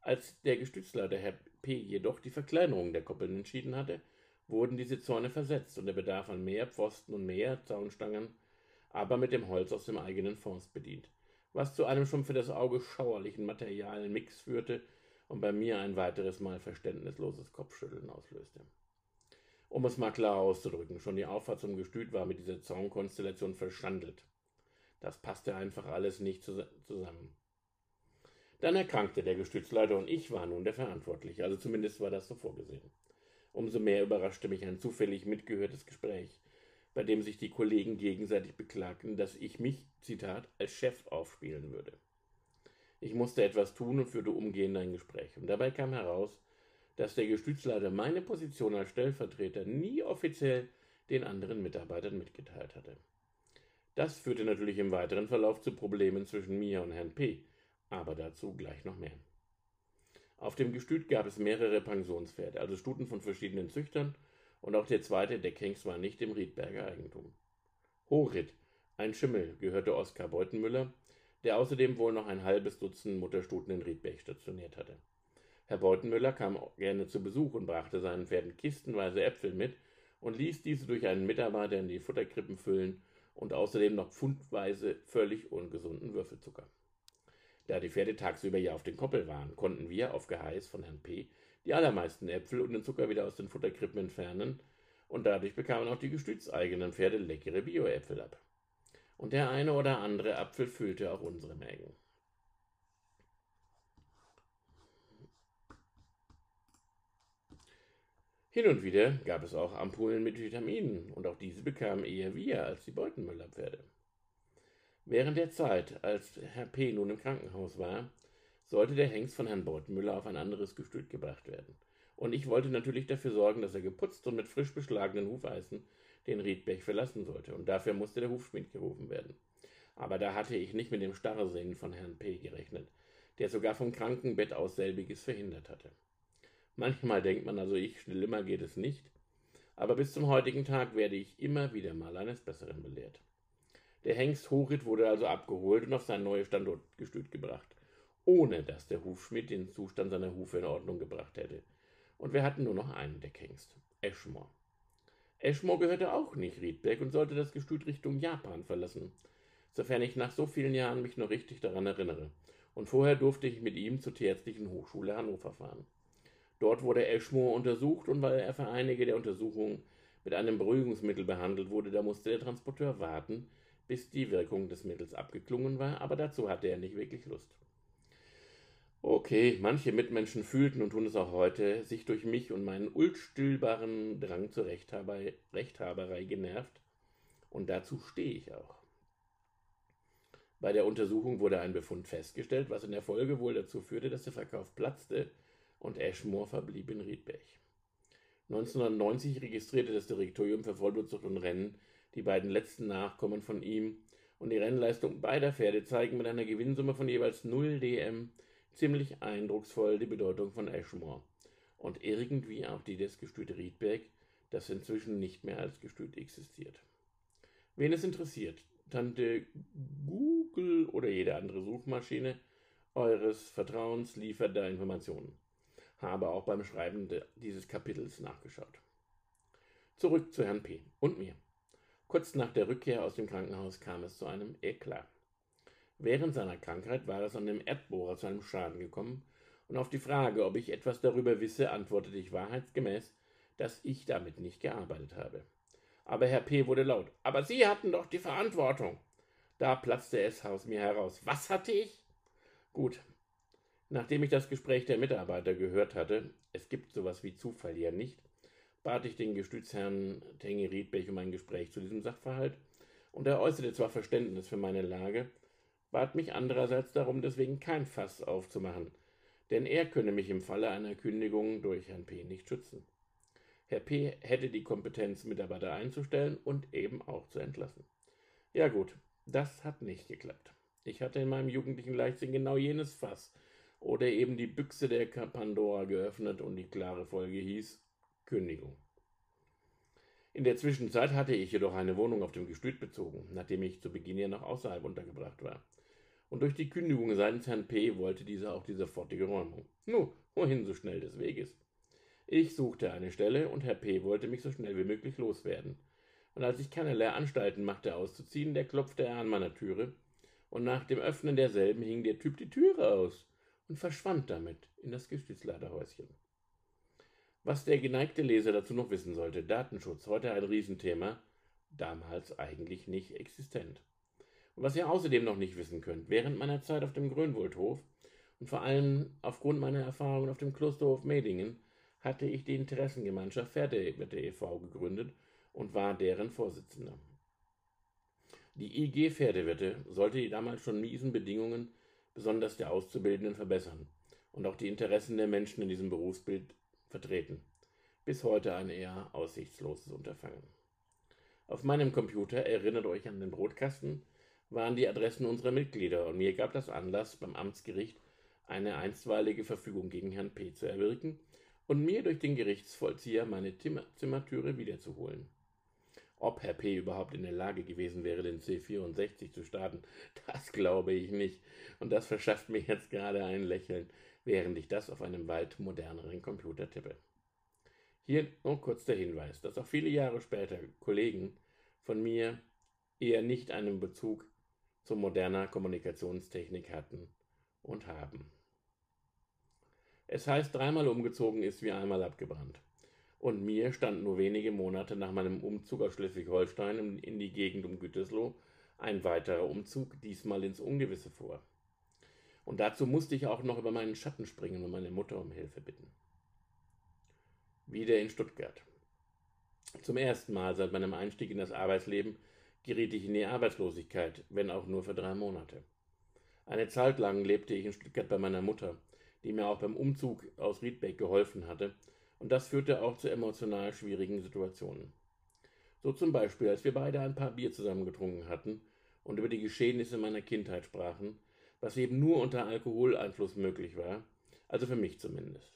Als der Gestützleiter Herr P. jedoch die Verkleinerung der Koppeln entschieden hatte, wurden diese Zäune versetzt und der Bedarf an mehr Pfosten und mehr Zaunstangen, aber mit dem Holz aus dem eigenen Forst bedient, was zu einem schon für das Auge schauerlichen Materialmix führte und bei mir ein weiteres Mal verständnisloses Kopfschütteln auslöste. Um es mal klar auszudrücken, schon die Auffahrt zum Gestüt war mit dieser Zaunkonstellation verschandelt. Das passte einfach alles nicht zusammen. Dann erkrankte der Gestützleiter und ich war nun der Verantwortliche, also zumindest war das so vorgesehen. Umso mehr überraschte mich ein zufällig mitgehörtes Gespräch, bei dem sich die Kollegen gegenseitig beklagten, dass ich mich, Zitat, als Chef aufspielen würde. Ich musste etwas tun und führte umgehend ein Gespräch. Und dabei kam heraus, dass der Gestützleiter meine Position als Stellvertreter nie offiziell den anderen Mitarbeitern mitgeteilt hatte. Das führte natürlich im weiteren Verlauf zu Problemen zwischen mir und Herrn P., aber dazu gleich noch mehr. Auf dem Gestüt gab es mehrere Pensionspferde, also Stuten von verschiedenen Züchtern, und auch der zweite Deckhengst war nicht im Riedberger Eigentum. Horit, ein Schimmel, gehörte Oskar Beutenmüller, der außerdem wohl noch ein halbes Dutzend Mutterstuten in Riedberg stationiert hatte. Herr Beutenmüller kam gerne zu Besuch und brachte seinen Pferden kistenweise Äpfel mit und ließ diese durch einen Mitarbeiter in die Futterkrippen füllen und außerdem noch pfundweise völlig ungesunden Würfelzucker. Da die Pferde tagsüber ja auf den Koppel waren, konnten wir auf Geheiß von Herrn P. die allermeisten Äpfel und den Zucker wieder aus den Futterkrippen entfernen, und dadurch bekamen auch die gestützeigenen Pferde leckere Bioäpfel ab. Und der eine oder andere Apfel füllte auch unsere Mägen. Hin und wieder gab es auch Ampullen mit Vitaminen, und auch diese bekamen eher wir als die Beutenmüllerpferde. Während der Zeit, als Herr P. nun im Krankenhaus war, sollte der Hengst von Herrn Beutenmüller auf ein anderes Gestüt gebracht werden. Und ich wollte natürlich dafür sorgen, dass er geputzt und mit frisch beschlagenen Hufeisen den Riedberg verlassen sollte, und dafür musste der Hufschmied gerufen werden. Aber da hatte ich nicht mit dem Starrsehen von Herrn P. gerechnet, der sogar vom Krankenbett aus selbiges verhindert hatte. Manchmal denkt man also, ich, schlimmer geht es nicht, aber bis zum heutigen Tag werde ich immer wieder mal eines Besseren belehrt. Der Hengst Horit wurde also abgeholt und auf sein neues Standortgestüt gebracht, ohne dass der Hufschmied den Zustand seiner Hufe in Ordnung gebracht hätte. Und wir hatten nur noch einen Deckhengst, Eschmore. Eschmore gehörte auch nicht Riedberg und sollte das Gestüt Richtung Japan verlassen, sofern ich nach so vielen Jahren mich noch richtig daran erinnere. Und vorher durfte ich mit ihm zur Tierärztlichen Hochschule Hannover fahren. Dort wurde Eschmore untersucht und weil er für einige der Untersuchungen mit einem Beruhigungsmittel behandelt wurde, da musste der Transporteur warten, bis die Wirkung des Mittels abgeklungen war, aber dazu hatte er nicht wirklich Lust. Okay, manche Mitmenschen fühlten und tun es auch heute, sich durch mich und meinen unstillbaren Drang zur Rechthaberei, Rechthaberei genervt, und dazu stehe ich auch. Bei der Untersuchung wurde ein Befund festgestellt, was in der Folge wohl dazu führte, dass der Verkauf platzte und Ashmore verblieb in Riedberg. 1990 registrierte das Direktorium für Vollblutzucht und Rennen die beiden letzten Nachkommen von ihm und die Rennleistung beider Pferde zeigen mit einer Gewinnsumme von jeweils 0 DM ziemlich eindrucksvoll die Bedeutung von Ashmore und irgendwie auch die des Gestüt Riedberg, das inzwischen nicht mehr als Gestüt existiert. Wen es interessiert, Tante Google oder jede andere Suchmaschine eures Vertrauens liefert da Informationen habe auch beim Schreiben dieses Kapitels nachgeschaut. Zurück zu Herrn P. und mir. Kurz nach der Rückkehr aus dem Krankenhaus kam es zu einem Eklat. Während seiner Krankheit war es an dem Erdbohrer zu einem Schaden gekommen, und auf die Frage, ob ich etwas darüber wisse, antwortete ich wahrheitsgemäß, dass ich damit nicht gearbeitet habe. Aber Herr P. wurde laut. Aber Sie hatten doch die Verantwortung. Da platzte es aus mir heraus. Was hatte ich? Gut, Nachdem ich das Gespräch der Mitarbeiter gehört hatte, es gibt sowas wie Zufall ja nicht, bat ich den Gestützherrn Tengi Riedberg um ein Gespräch zu diesem Sachverhalt, und er äußerte zwar Verständnis für meine Lage, bat mich andererseits darum, deswegen kein Fass aufzumachen, denn er könne mich im Falle einer Kündigung durch Herrn P. nicht schützen. Herr P. hätte die Kompetenz, Mitarbeiter einzustellen und eben auch zu entlassen. Ja gut, das hat nicht geklappt. Ich hatte in meinem jugendlichen Leichtsinn genau jenes Fass, oder eben die Büchse der Pandora geöffnet und die klare Folge hieß Kündigung. In der Zwischenzeit hatte ich jedoch eine Wohnung auf dem Gestüt bezogen, nachdem ich zu Beginn ja noch außerhalb untergebracht war. Und durch die Kündigung seitens Herrn P. wollte dieser auch die sofortige Räumung. Nun, wohin so schnell des Weges? Ich suchte eine Stelle und Herr P. wollte mich so schnell wie möglich loswerden. Und als ich keinerlei Anstalten machte auszuziehen, der klopfte er an meiner Türe, und nach dem Öffnen derselben hing der Typ die Türe aus und verschwand damit in das Gestützladerhäuschen. Was der geneigte Leser dazu noch wissen sollte, Datenschutz, heute ein Riesenthema, damals eigentlich nicht existent. Was ihr außerdem noch nicht wissen könnt, während meiner Zeit auf dem Grönwoldhof und vor allem aufgrund meiner Erfahrungen auf dem Klosterhof Medingen hatte ich die Interessengemeinschaft Pferdewetter e.V. gegründet und war deren Vorsitzender. Die IG Pferdewirte sollte die damals schon miesen Bedingungen besonders der Auszubildenden verbessern und auch die Interessen der Menschen in diesem Berufsbild vertreten. Bis heute ein eher aussichtsloses Unterfangen. Auf meinem Computer, erinnert euch an den Brotkasten, waren die Adressen unserer Mitglieder und mir gab das Anlass, beim Amtsgericht eine einstweilige Verfügung gegen Herrn P. zu erwirken und mir durch den Gerichtsvollzieher meine Zimmertüre wiederzuholen. Ob Herr P. überhaupt in der Lage gewesen wäre, den C64 zu starten, das glaube ich nicht. Und das verschafft mir jetzt gerade ein Lächeln, während ich das auf einem weit moderneren Computer tippe. Hier nur kurz der Hinweis, dass auch viele Jahre später Kollegen von mir eher nicht einen Bezug zu moderner Kommunikationstechnik hatten und haben. Es heißt, dreimal umgezogen ist wie einmal abgebrannt. Und mir stand nur wenige Monate nach meinem Umzug aus Schleswig-Holstein in die Gegend um Gütersloh ein weiterer Umzug, diesmal ins Ungewisse vor. Und dazu musste ich auch noch über meinen Schatten springen und meine Mutter um Hilfe bitten. Wieder in Stuttgart. Zum ersten Mal seit meinem Einstieg in das Arbeitsleben geriet ich in die Arbeitslosigkeit, wenn auch nur für drei Monate. Eine Zeit lang lebte ich in Stuttgart bei meiner Mutter, die mir auch beim Umzug aus Riedbeck geholfen hatte, und das führte auch zu emotional schwierigen Situationen. So zum Beispiel, als wir beide ein paar Bier zusammen getrunken hatten und über die Geschehnisse meiner Kindheit sprachen, was eben nur unter Alkoholeinfluss möglich war, also für mich zumindest.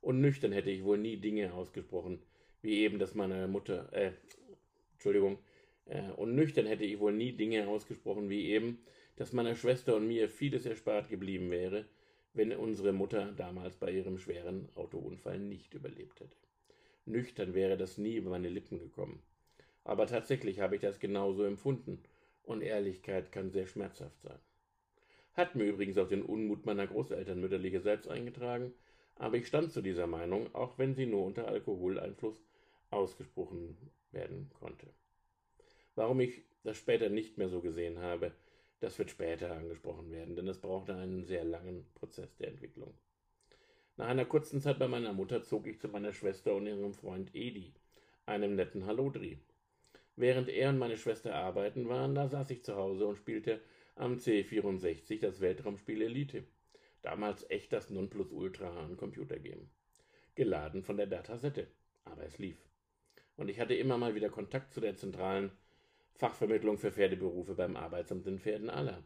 Und nüchtern hätte ich wohl nie Dinge ausgesprochen, wie eben das meiner Mutter, äh, Entschuldigung, äh, und nüchtern hätte ich wohl nie Dinge ausgesprochen, wie eben, dass meiner Schwester und mir vieles erspart geblieben wäre, wenn unsere Mutter damals bei ihrem schweren Autounfall nicht überlebt hätte. Nüchtern wäre das nie über meine Lippen gekommen. Aber tatsächlich habe ich das genauso empfunden, und Ehrlichkeit kann sehr schmerzhaft sein. Hat mir übrigens auch den Unmut meiner Großeltern mütterlicherseits eingetragen, aber ich stand zu dieser Meinung, auch wenn sie nur unter Alkoholeinfluss ausgesprochen werden konnte. Warum ich das später nicht mehr so gesehen habe, das wird später angesprochen werden, denn es brauchte einen sehr langen Prozess der Entwicklung. Nach einer kurzen Zeit bei meiner Mutter zog ich zu meiner Schwester und ihrem Freund Edi, einem netten Hallodri. Während er und meine Schwester arbeiten waren, da saß ich zu Hause und spielte am C64 das Weltraumspiel Elite. Damals echt das Nonplusultra an Computergame. Geladen von der Datasette, aber es lief. Und ich hatte immer mal wieder Kontakt zu der zentralen Fachvermittlung für Pferdeberufe beim Arbeitsamt in Pferden aller.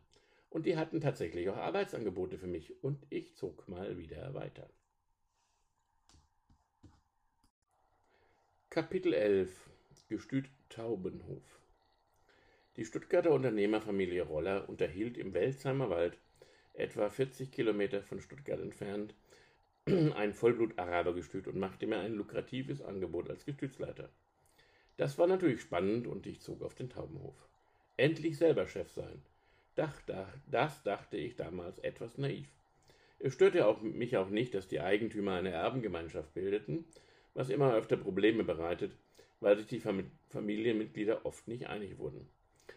Und die hatten tatsächlich auch Arbeitsangebote für mich und ich zog mal wieder weiter. Kapitel 11 Gestüt Taubenhof Die Stuttgarter Unternehmerfamilie Roller unterhielt im Welsheimer Wald, etwa 40 Kilometer von Stuttgart entfernt, ein Vollblut-Arabergestüt und machte mir ein lukratives Angebot als Gestütsleiter. Das war natürlich spannend und ich zog auf den Taubenhof. Endlich selber Chef sein. Dach, dach, das dachte ich damals etwas naiv. Es störte auch, mich auch nicht, dass die Eigentümer eine Erbengemeinschaft bildeten, was immer öfter Probleme bereitet, weil sich die Familienmitglieder oft nicht einig wurden.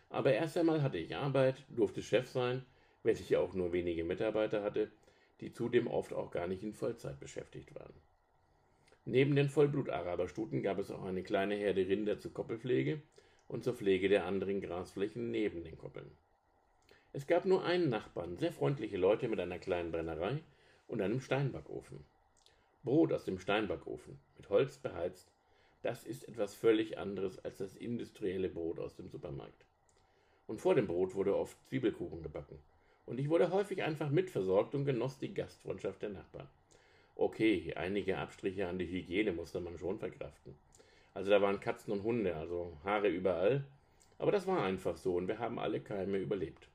Aber erst einmal hatte ich Arbeit, durfte Chef sein, wenn ich auch nur wenige Mitarbeiter hatte, die zudem oft auch gar nicht in Vollzeit beschäftigt waren. Neben den Vollblut-Araberstuten gab es auch eine kleine Herde Rinder zur Koppelpflege und zur Pflege der anderen Grasflächen neben den Koppeln. Es gab nur einen Nachbarn, sehr freundliche Leute mit einer kleinen Brennerei und einem Steinbackofen. Brot aus dem Steinbackofen, mit Holz beheizt, das ist etwas völlig anderes als das industrielle Brot aus dem Supermarkt. Und vor dem Brot wurde oft Zwiebelkuchen gebacken. Und ich wurde häufig einfach mitversorgt und genoss die Gastfreundschaft der Nachbarn. Okay, einige Abstriche an die Hygiene musste man schon verkraften. Also da waren Katzen und Hunde, also Haare überall. Aber das war einfach so und wir haben alle Keime überlebt.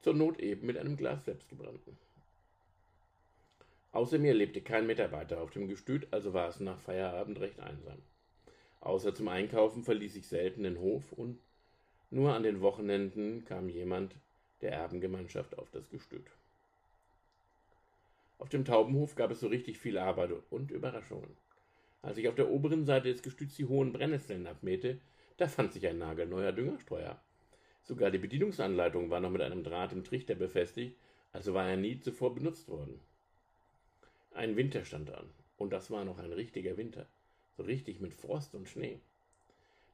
Zur Not eben mit einem Glas selbstgebrannten. Außer mir lebte kein Mitarbeiter auf dem Gestüt, also war es nach Feierabend recht einsam. Außer zum Einkaufen verließ ich selten den Hof und nur an den Wochenenden kam jemand der Erbengemeinschaft auf das Gestüt. Auf dem Taubenhof gab es so richtig viel Arbeit und Überraschungen. Als ich auf der oberen Seite des Gestüts die hohen Brennnesseln abmähte, da fand sich ein nagelneuer Düngerstreuer. Sogar die Bedienungsanleitung war noch mit einem Draht im Trichter befestigt, also war er nie zuvor benutzt worden. Ein Winter stand an, und das war noch ein richtiger Winter, so richtig mit Frost und Schnee.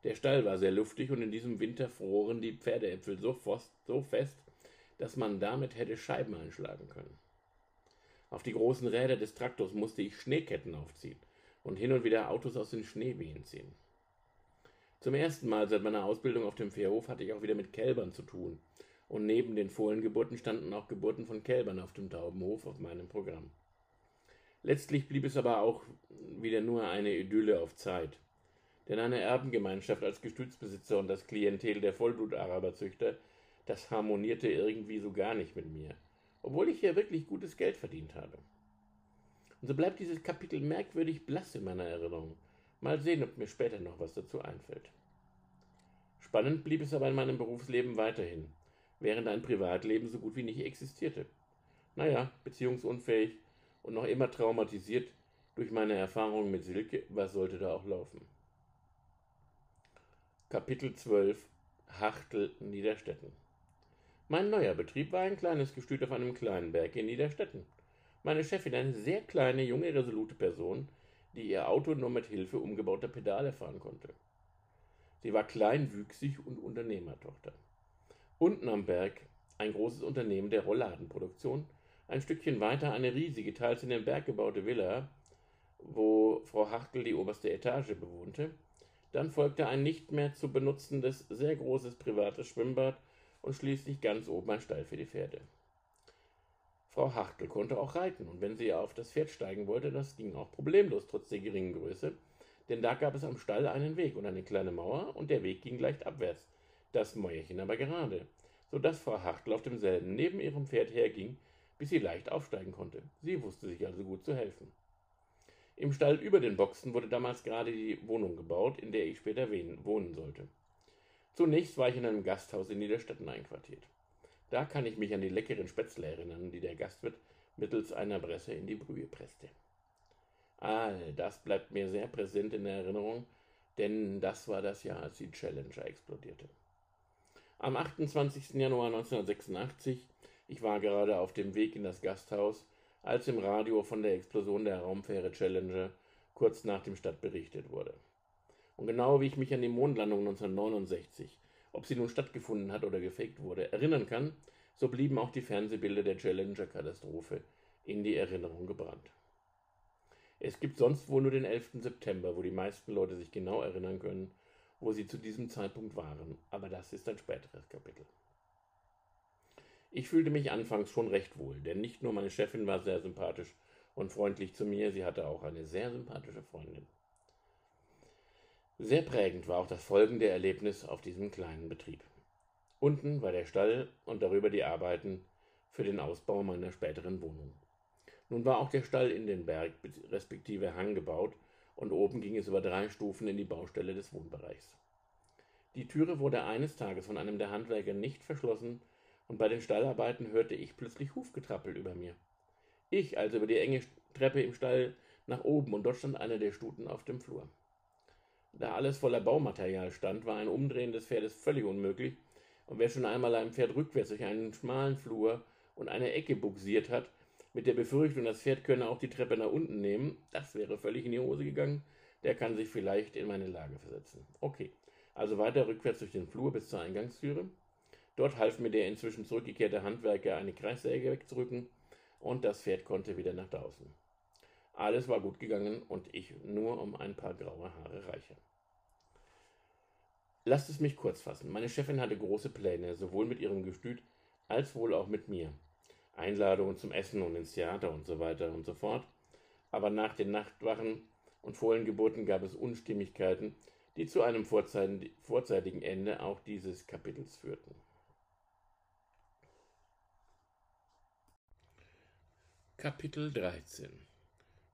Der Stall war sehr luftig und in diesem Winter froren die Pferdeäpfel so, so fest, dass man damit hätte Scheiben einschlagen können. Auf die großen Räder des Traktors musste ich Schneeketten aufziehen und hin und wieder Autos aus den Schneewehen ziehen. Zum ersten Mal seit meiner Ausbildung auf dem Fährhof hatte ich auch wieder mit Kälbern zu tun. Und neben den Fohlengeburten standen auch Geburten von Kälbern auf dem Taubenhof auf meinem Programm. Letztlich blieb es aber auch wieder nur eine Idylle auf Zeit. Denn eine Erbengemeinschaft als Gestützbesitzer und das Klientel der Vollblut-Araberzüchter, das harmonierte irgendwie so gar nicht mit mir, obwohl ich hier wirklich gutes Geld verdient habe. Und so bleibt dieses Kapitel merkwürdig blass in meiner Erinnerung. Mal sehen, ob mir später noch was dazu einfällt. Spannend blieb es aber in meinem Berufsleben weiterhin, während ein Privatleben so gut wie nicht existierte. Naja, beziehungsunfähig und noch immer traumatisiert durch meine Erfahrungen mit Silke, was sollte da auch laufen? Kapitel 12 Hachtel Niederstetten Mein neuer Betrieb war ein kleines Gestüt auf einem kleinen Berg in Niederstetten. Meine Chefin, eine sehr kleine, junge, resolute Person, die ihr Auto nur mit Hilfe umgebauter Pedale fahren konnte. Sie war kleinwüchsig und Unternehmertochter. Unten am Berg ein großes Unternehmen der Rollladenproduktion, ein Stückchen weiter eine riesige, teils in den Berg gebaute Villa, wo Frau Hachtel die oberste Etage bewohnte. Dann folgte ein nicht mehr zu benutzendes, sehr großes privates Schwimmbad und schließlich ganz oben ein Stall für die Pferde. Frau Hachtel konnte auch reiten, und wenn sie auf das Pferd steigen wollte, das ging auch problemlos, trotz der geringen Größe, denn da gab es am Stall einen Weg und eine kleine Mauer, und der Weg ging leicht abwärts, das Mäuerchen aber gerade, so dass Frau Hachtel auf demselben neben ihrem Pferd herging, bis sie leicht aufsteigen konnte. Sie wusste sich also gut zu helfen. Im Stall über den Boxen wurde damals gerade die Wohnung gebaut, in der ich später wohnen sollte. Zunächst war ich in einem Gasthaus in Niederstetten einquartiert. Da kann ich mich an die leckeren Spätzle erinnern, die der Gastwirt mittels einer Bresse in die Brühe presste. All das bleibt mir sehr präsent in Erinnerung, denn das war das Jahr, als die Challenger explodierte. Am 28. Januar 1986, ich war gerade auf dem Weg in das Gasthaus, als im Radio von der Explosion der Raumfähre Challenger kurz nach dem Start berichtet wurde. Und genau wie ich mich an die Mondlandung 1969 ob sie nun stattgefunden hat oder gefaked wurde, erinnern kann, so blieben auch die Fernsehbilder der Challenger-Katastrophe in die Erinnerung gebrannt. Es gibt sonst wohl nur den 11. September, wo die meisten Leute sich genau erinnern können, wo sie zu diesem Zeitpunkt waren, aber das ist ein späteres Kapitel. Ich fühlte mich anfangs schon recht wohl, denn nicht nur meine Chefin war sehr sympathisch und freundlich zu mir, sie hatte auch eine sehr sympathische Freundin. Sehr prägend war auch das folgende Erlebnis auf diesem kleinen Betrieb. Unten war der Stall und darüber die Arbeiten für den Ausbau meiner späteren Wohnung. Nun war auch der Stall in den Berg respektive Hang gebaut und oben ging es über drei Stufen in die Baustelle des Wohnbereichs. Die Türe wurde eines Tages von einem der Handwerker nicht verschlossen und bei den Stallarbeiten hörte ich plötzlich Hufgetrappel über mir. Ich also über die enge Treppe im Stall nach oben und dort stand einer der Stuten auf dem Flur. Da alles voller Baumaterial stand, war ein Umdrehen des Pferdes völlig unmöglich, und wer schon einmal ein Pferd rückwärts durch einen schmalen Flur und eine Ecke buxiert hat, mit der Befürchtung, das Pferd könne auch die Treppe nach unten nehmen, das wäre völlig in die Hose gegangen, der kann sich vielleicht in meine Lage versetzen. Okay, also weiter rückwärts durch den Flur bis zur Eingangstüre. Dort half mir der inzwischen zurückgekehrte Handwerker eine Kreissäge wegzurücken und das Pferd konnte wieder nach draußen. Alles war gut gegangen und ich nur um ein paar graue Haare reicher. Lasst es mich kurz fassen. Meine Chefin hatte große Pläne, sowohl mit ihrem Gestüt als wohl auch mit mir. Einladungen zum Essen und ins Theater und so weiter und so fort. Aber nach den Nachtwachen und Fohlengeburten gab es Unstimmigkeiten, die zu einem vorzeitigen Ende auch dieses Kapitels führten. Kapitel 13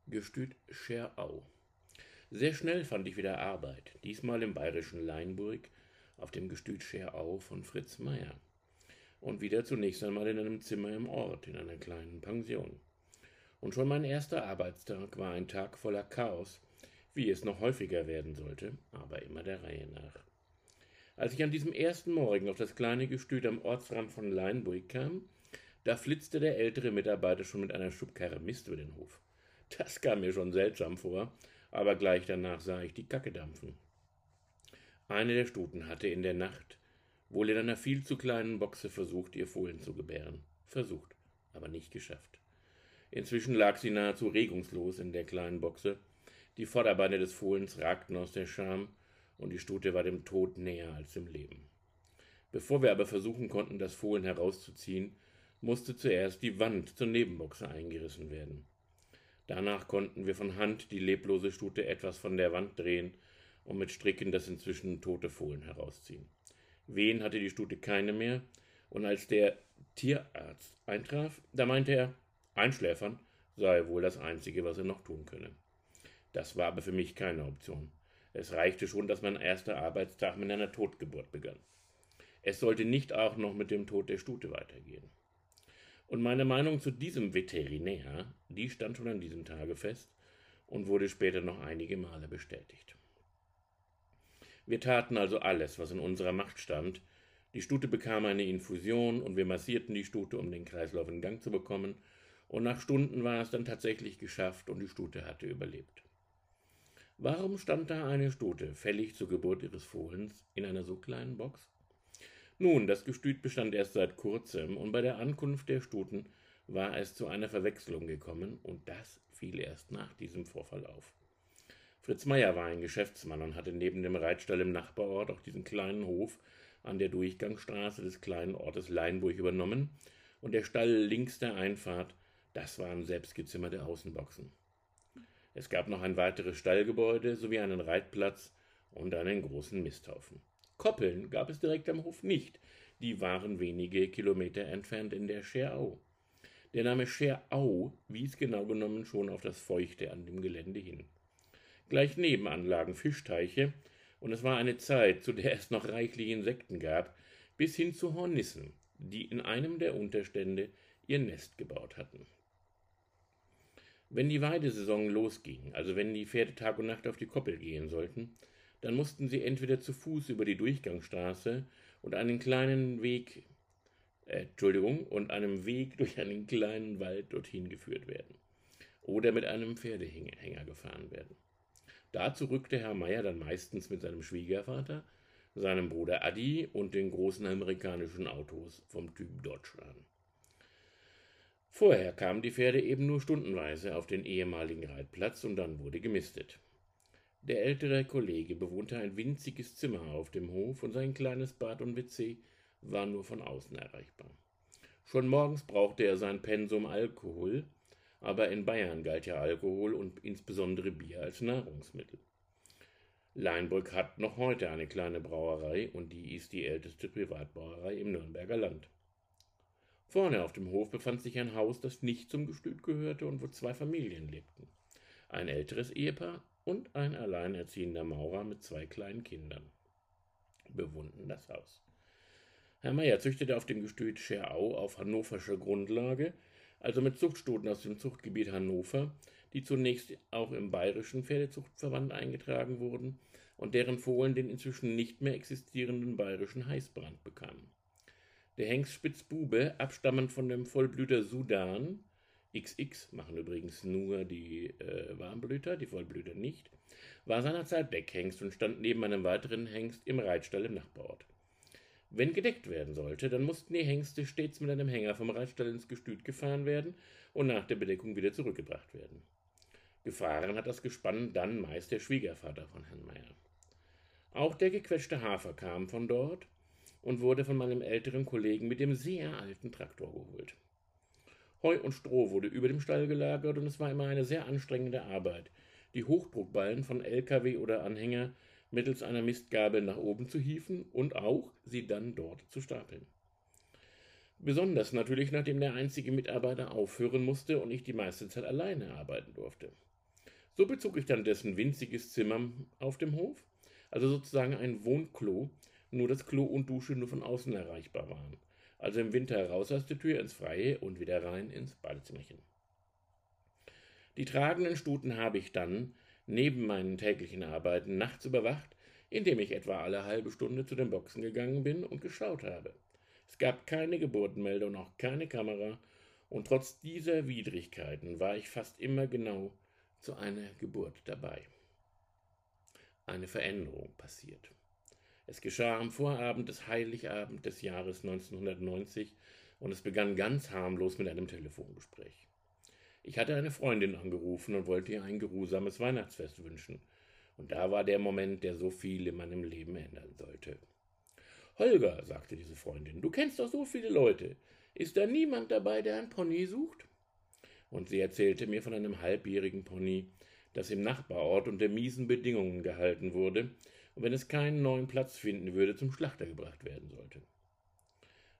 Gestüt Scherau. Sehr schnell fand ich wieder Arbeit, diesmal im bayerischen Leinburg auf dem Gestüt Scherau von Fritz Meyer. Und wieder zunächst einmal in einem Zimmer im Ort, in einer kleinen Pension. Und schon mein erster Arbeitstag war ein Tag voller Chaos, wie es noch häufiger werden sollte, aber immer der Reihe nach. Als ich an diesem ersten Morgen auf das kleine Gestüt am Ortsrand von Leinburg kam, da flitzte der ältere Mitarbeiter schon mit einer Schubkarre Mist über den Hof. Das kam mir schon seltsam vor, aber gleich danach sah ich die Kacke dampfen. Eine der Stuten hatte in der Nacht wohl in einer viel zu kleinen Boxe versucht, ihr Fohlen zu gebären. Versucht, aber nicht geschafft. Inzwischen lag sie nahezu regungslos in der kleinen Boxe. Die Vorderbeine des Fohlens ragten aus der Scham und die Stute war dem Tod näher als dem Leben. Bevor wir aber versuchen konnten, das Fohlen herauszuziehen, musste zuerst die Wand zur Nebenboxe eingerissen werden. Danach konnten wir von Hand die leblose Stute etwas von der Wand drehen und mit Stricken das inzwischen tote Fohlen herausziehen. Wehen hatte die Stute keine mehr, und als der Tierarzt eintraf, da meinte er, Einschläfern sei wohl das Einzige, was er noch tun könne. Das war aber für mich keine Option. Es reichte schon, dass mein erster Arbeitstag mit einer Totgeburt begann. Es sollte nicht auch noch mit dem Tod der Stute weitergehen. Und meine Meinung zu diesem Veterinär, die stand schon an diesem Tage fest und wurde später noch einige Male bestätigt. Wir taten also alles, was in unserer Macht stand. Die Stute bekam eine Infusion und wir massierten die Stute, um den Kreislauf in Gang zu bekommen. Und nach Stunden war es dann tatsächlich geschafft und die Stute hatte überlebt. Warum stand da eine Stute, fällig zur Geburt ihres Fohlens, in einer so kleinen Box? Nun, das Gestüt bestand erst seit kurzem, und bei der Ankunft der Stuten war es zu einer Verwechslung gekommen, und das fiel erst nach diesem Vorfall auf. Fritz Meier war ein Geschäftsmann und hatte neben dem Reitstall im Nachbarort auch diesen kleinen Hof an der Durchgangsstraße des kleinen Ortes Leinburg übernommen, und der Stall links der Einfahrt, das waren selbstgezimmerte Außenboxen. Es gab noch ein weiteres Stallgebäude sowie einen Reitplatz und einen großen Misthaufen. Koppeln gab es direkt am Hof nicht, die waren wenige Kilometer entfernt in der Scherau. Der Name Scherau wies genau genommen schon auf das Feuchte an dem Gelände hin. Gleich nebenan lagen Fischteiche, und es war eine Zeit, zu der es noch reichlich Insekten gab, bis hin zu Hornissen, die in einem der Unterstände ihr Nest gebaut hatten. Wenn die Weidesaison losging, also wenn die Pferde Tag und Nacht auf die Koppel gehen sollten, dann mussten sie entweder zu Fuß über die Durchgangsstraße und einen kleinen Weg, äh, Entschuldigung, und einem Weg durch einen kleinen Wald dorthin geführt werden, oder mit einem Pferdehänger gefahren werden. Dazu rückte Herr Meier dann meistens mit seinem Schwiegervater, seinem Bruder Addi und den großen amerikanischen Autos vom Typ Dodge an. Vorher kamen die Pferde eben nur stundenweise auf den ehemaligen Reitplatz und dann wurde gemistet. Der ältere Kollege bewohnte ein winziges Zimmer auf dem Hof und sein kleines Bad und WC war nur von außen erreichbar. Schon morgens brauchte er sein Pensum Alkohol, aber in Bayern galt ja Alkohol und insbesondere Bier als Nahrungsmittel. Leinbrück hat noch heute eine kleine Brauerei und die ist die älteste Privatbrauerei im Nürnberger Land. Vorne auf dem Hof befand sich ein Haus, das nicht zum Gestüt gehörte und wo zwei Familien lebten. Ein älteres Ehepaar und ein alleinerziehender Maurer mit zwei kleinen Kindern bewohnten das Haus. Herr Meier züchtete auf dem Gestüt Scherau auf hannoverscher Grundlage also mit Zuchtstuten aus dem Zuchtgebiet Hannover, die zunächst auch im Bayerischen Pferdezuchtverband eingetragen wurden und deren Fohlen den inzwischen nicht mehr existierenden bayerischen Heißbrand bekamen. Der Hengst Spitzbube, abstammend von dem Vollblüter Sudan, XX machen übrigens nur die äh, Warmblüter, die Vollblüter nicht, war seinerzeit Deckhengst und stand neben einem weiteren Hengst im Reitstall im Nachbarort. Wenn gedeckt werden sollte, dann mussten die Hengste stets mit einem Hänger vom Reitstall ins Gestüt gefahren werden und nach der Bedeckung wieder zurückgebracht werden. Gefahren hat das Gespann dann meist der Schwiegervater von Herrn Meier. Auch der gequetschte Hafer kam von dort und wurde von meinem älteren Kollegen mit dem sehr alten Traktor geholt. Heu und Stroh wurde über dem Stall gelagert und es war immer eine sehr anstrengende Arbeit, die Hochdruckballen von LKW oder Anhänger mittels einer Mistgabel nach oben zu hieven und auch sie dann dort zu stapeln. Besonders natürlich, nachdem der einzige Mitarbeiter aufhören musste und ich die meiste Zeit alleine arbeiten durfte. So bezog ich dann dessen winziges Zimmer auf dem Hof, also sozusagen ein Wohnklo, nur dass Klo und Dusche nur von außen erreichbar waren. Also im Winter raus aus der Tür ins Freie und wieder rein ins Badezimmerchen. Die tragenden Stuten habe ich dann, neben meinen täglichen Arbeiten nachts überwacht, indem ich etwa alle halbe Stunde zu den Boxen gegangen bin und geschaut habe. Es gab keine Geburtenmeldung, auch keine Kamera, und trotz dieser Widrigkeiten war ich fast immer genau zu einer Geburt dabei. Eine Veränderung passiert. Es geschah am Vorabend des Heiligabend des Jahres 1990 und es begann ganz harmlos mit einem Telefongespräch. Ich hatte eine Freundin angerufen und wollte ihr ein geruhsames Weihnachtsfest wünschen. Und da war der Moment, der so viel in meinem Leben ändern sollte. Holger, sagte diese Freundin, du kennst doch so viele Leute. Ist da niemand dabei, der ein Pony sucht? Und sie erzählte mir von einem halbjährigen Pony, das im Nachbarort unter miesen Bedingungen gehalten wurde und wenn es keinen neuen Platz finden würde, zum Schlachter gebracht werden sollte.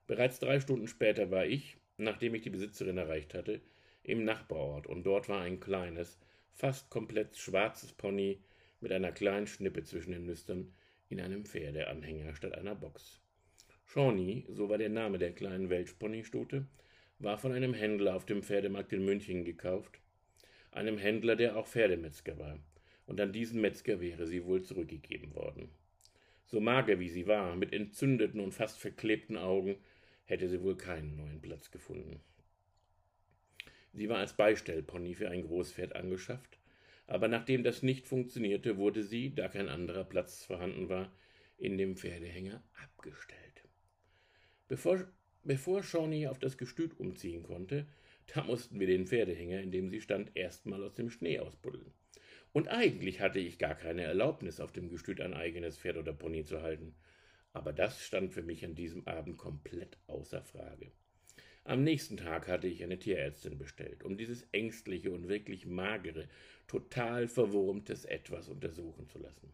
Bereits drei Stunden später war ich, nachdem ich die Besitzerin erreicht hatte, im Nachbarort und dort war ein kleines, fast komplett schwarzes Pony mit einer kleinen Schnippe zwischen den Nüstern in einem Pferdeanhänger statt einer Box. Shawnee, so war der Name der kleinen Welschponystute, war von einem Händler auf dem Pferdemarkt in München gekauft, einem Händler, der auch Pferdemetzger war, und an diesen Metzger wäre sie wohl zurückgegeben worden. So mager wie sie war, mit entzündeten und fast verklebten Augen, hätte sie wohl keinen neuen Platz gefunden. Sie war als Beistellpony für ein Großpferd angeschafft, aber nachdem das nicht funktionierte, wurde sie, da kein anderer Platz vorhanden war, in dem Pferdehänger abgestellt. Bevor, bevor Shawnee auf das Gestüt umziehen konnte, da mussten wir den Pferdehänger, in dem sie stand, erstmal aus dem Schnee ausbuddeln. Und eigentlich hatte ich gar keine Erlaubnis, auf dem Gestüt ein eigenes Pferd oder Pony zu halten. Aber das stand für mich an diesem Abend komplett außer Frage. Am nächsten Tag hatte ich eine Tierärztin bestellt, um dieses ängstliche und wirklich magere, total verwurmtes Etwas untersuchen zu lassen.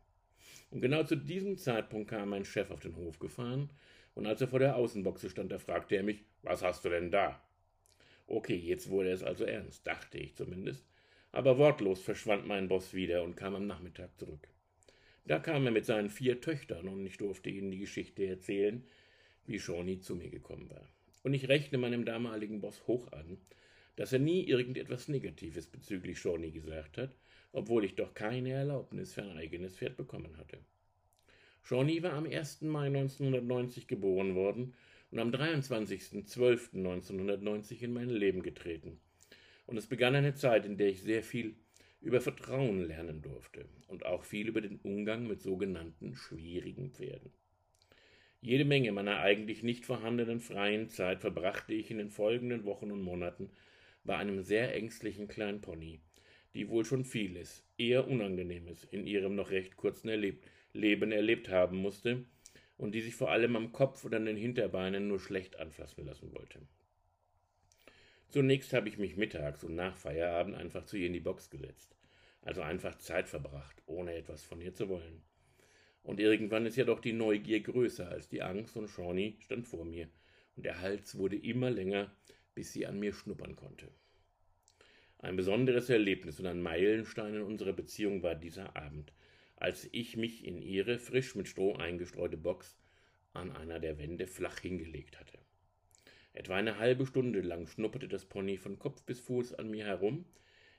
Und genau zu diesem Zeitpunkt kam mein Chef auf den Hof gefahren, und als er vor der Außenboxe stand, da fragte er mich, was hast du denn da? Okay, jetzt wurde es also ernst, dachte ich zumindest, aber wortlos verschwand mein Boss wieder und kam am Nachmittag zurück. Da kam er mit seinen vier Töchtern und ich durfte ihnen die Geschichte erzählen, wie Shawnee zu mir gekommen war. Und ich rechne meinem damaligen Boss hoch an, dass er nie irgendetwas Negatives bezüglich Shawnee gesagt hat, obwohl ich doch keine Erlaubnis für ein eigenes Pferd bekommen hatte. Shawnee war am 1. Mai 1990 geboren worden und am 23.12.1990 in mein Leben getreten. Und es begann eine Zeit, in der ich sehr viel über Vertrauen lernen durfte und auch viel über den Umgang mit sogenannten schwierigen Pferden. Jede Menge meiner eigentlich nicht vorhandenen freien Zeit verbrachte ich in den folgenden Wochen und Monaten bei einem sehr ängstlichen kleinen Pony, die wohl schon vieles, eher Unangenehmes in ihrem noch recht kurzen Erleb Leben erlebt haben musste und die sich vor allem am Kopf oder an den Hinterbeinen nur schlecht anfassen lassen wollte. Zunächst habe ich mich mittags und nach Feierabend einfach zu ihr in die Box gesetzt, also einfach Zeit verbracht, ohne etwas von ihr zu wollen. Und irgendwann ist ja doch die Neugier größer als die Angst und Shawnee stand vor mir und der Hals wurde immer länger, bis sie an mir schnuppern konnte. Ein besonderes Erlebnis und ein Meilenstein in unserer Beziehung war dieser Abend, als ich mich in ihre frisch mit Stroh eingestreute Box an einer der Wände flach hingelegt hatte. Etwa eine halbe Stunde lang schnupperte das Pony von Kopf bis Fuß an mir herum,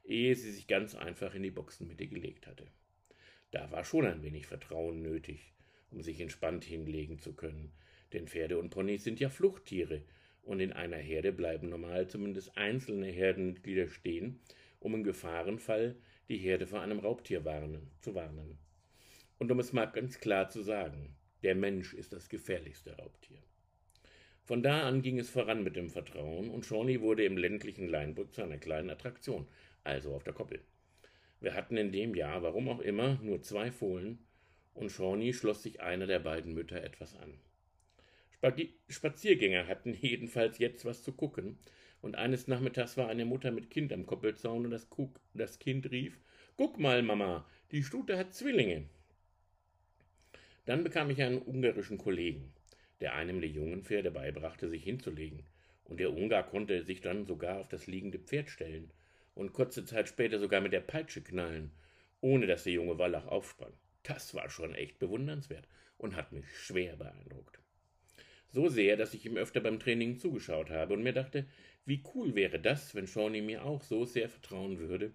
ehe sie sich ganz einfach in die Boxenmitte gelegt hatte. Da war schon ein wenig Vertrauen nötig, um sich entspannt hinlegen zu können, denn Pferde und Ponys sind ja Fluchttiere, und in einer Herde bleiben normal zumindest einzelne Herdenmitglieder stehen, um im Gefahrenfall die Herde vor einem Raubtier warnen, zu warnen. Und um es mal ganz klar zu sagen, der Mensch ist das gefährlichste Raubtier. Von da an ging es voran mit dem Vertrauen, und Shawnee wurde im ländlichen Leinbrück zu einer kleinen Attraktion, also auf der Koppel. Wir hatten in dem Jahr, warum auch immer, nur zwei Fohlen, und Shawnee schloss sich einer der beiden Mütter etwas an. Spaziergänger hatten jedenfalls jetzt was zu gucken, und eines Nachmittags war eine Mutter mit Kind am Koppelzaun und das, Kuck, das Kind rief: Guck mal, Mama, die Stute hat Zwillinge. Dann bekam ich einen ungarischen Kollegen, der einem der jungen Pferde beibrachte, sich hinzulegen, und der Ungar konnte sich dann sogar auf das liegende Pferd stellen und kurze Zeit später sogar mit der Peitsche knallen, ohne dass der junge Wallach aufsprang. Das war schon echt bewundernswert und hat mich schwer beeindruckt. So sehr, dass ich ihm öfter beim Training zugeschaut habe und mir dachte, wie cool wäre das, wenn Shawnee mir auch so sehr vertrauen würde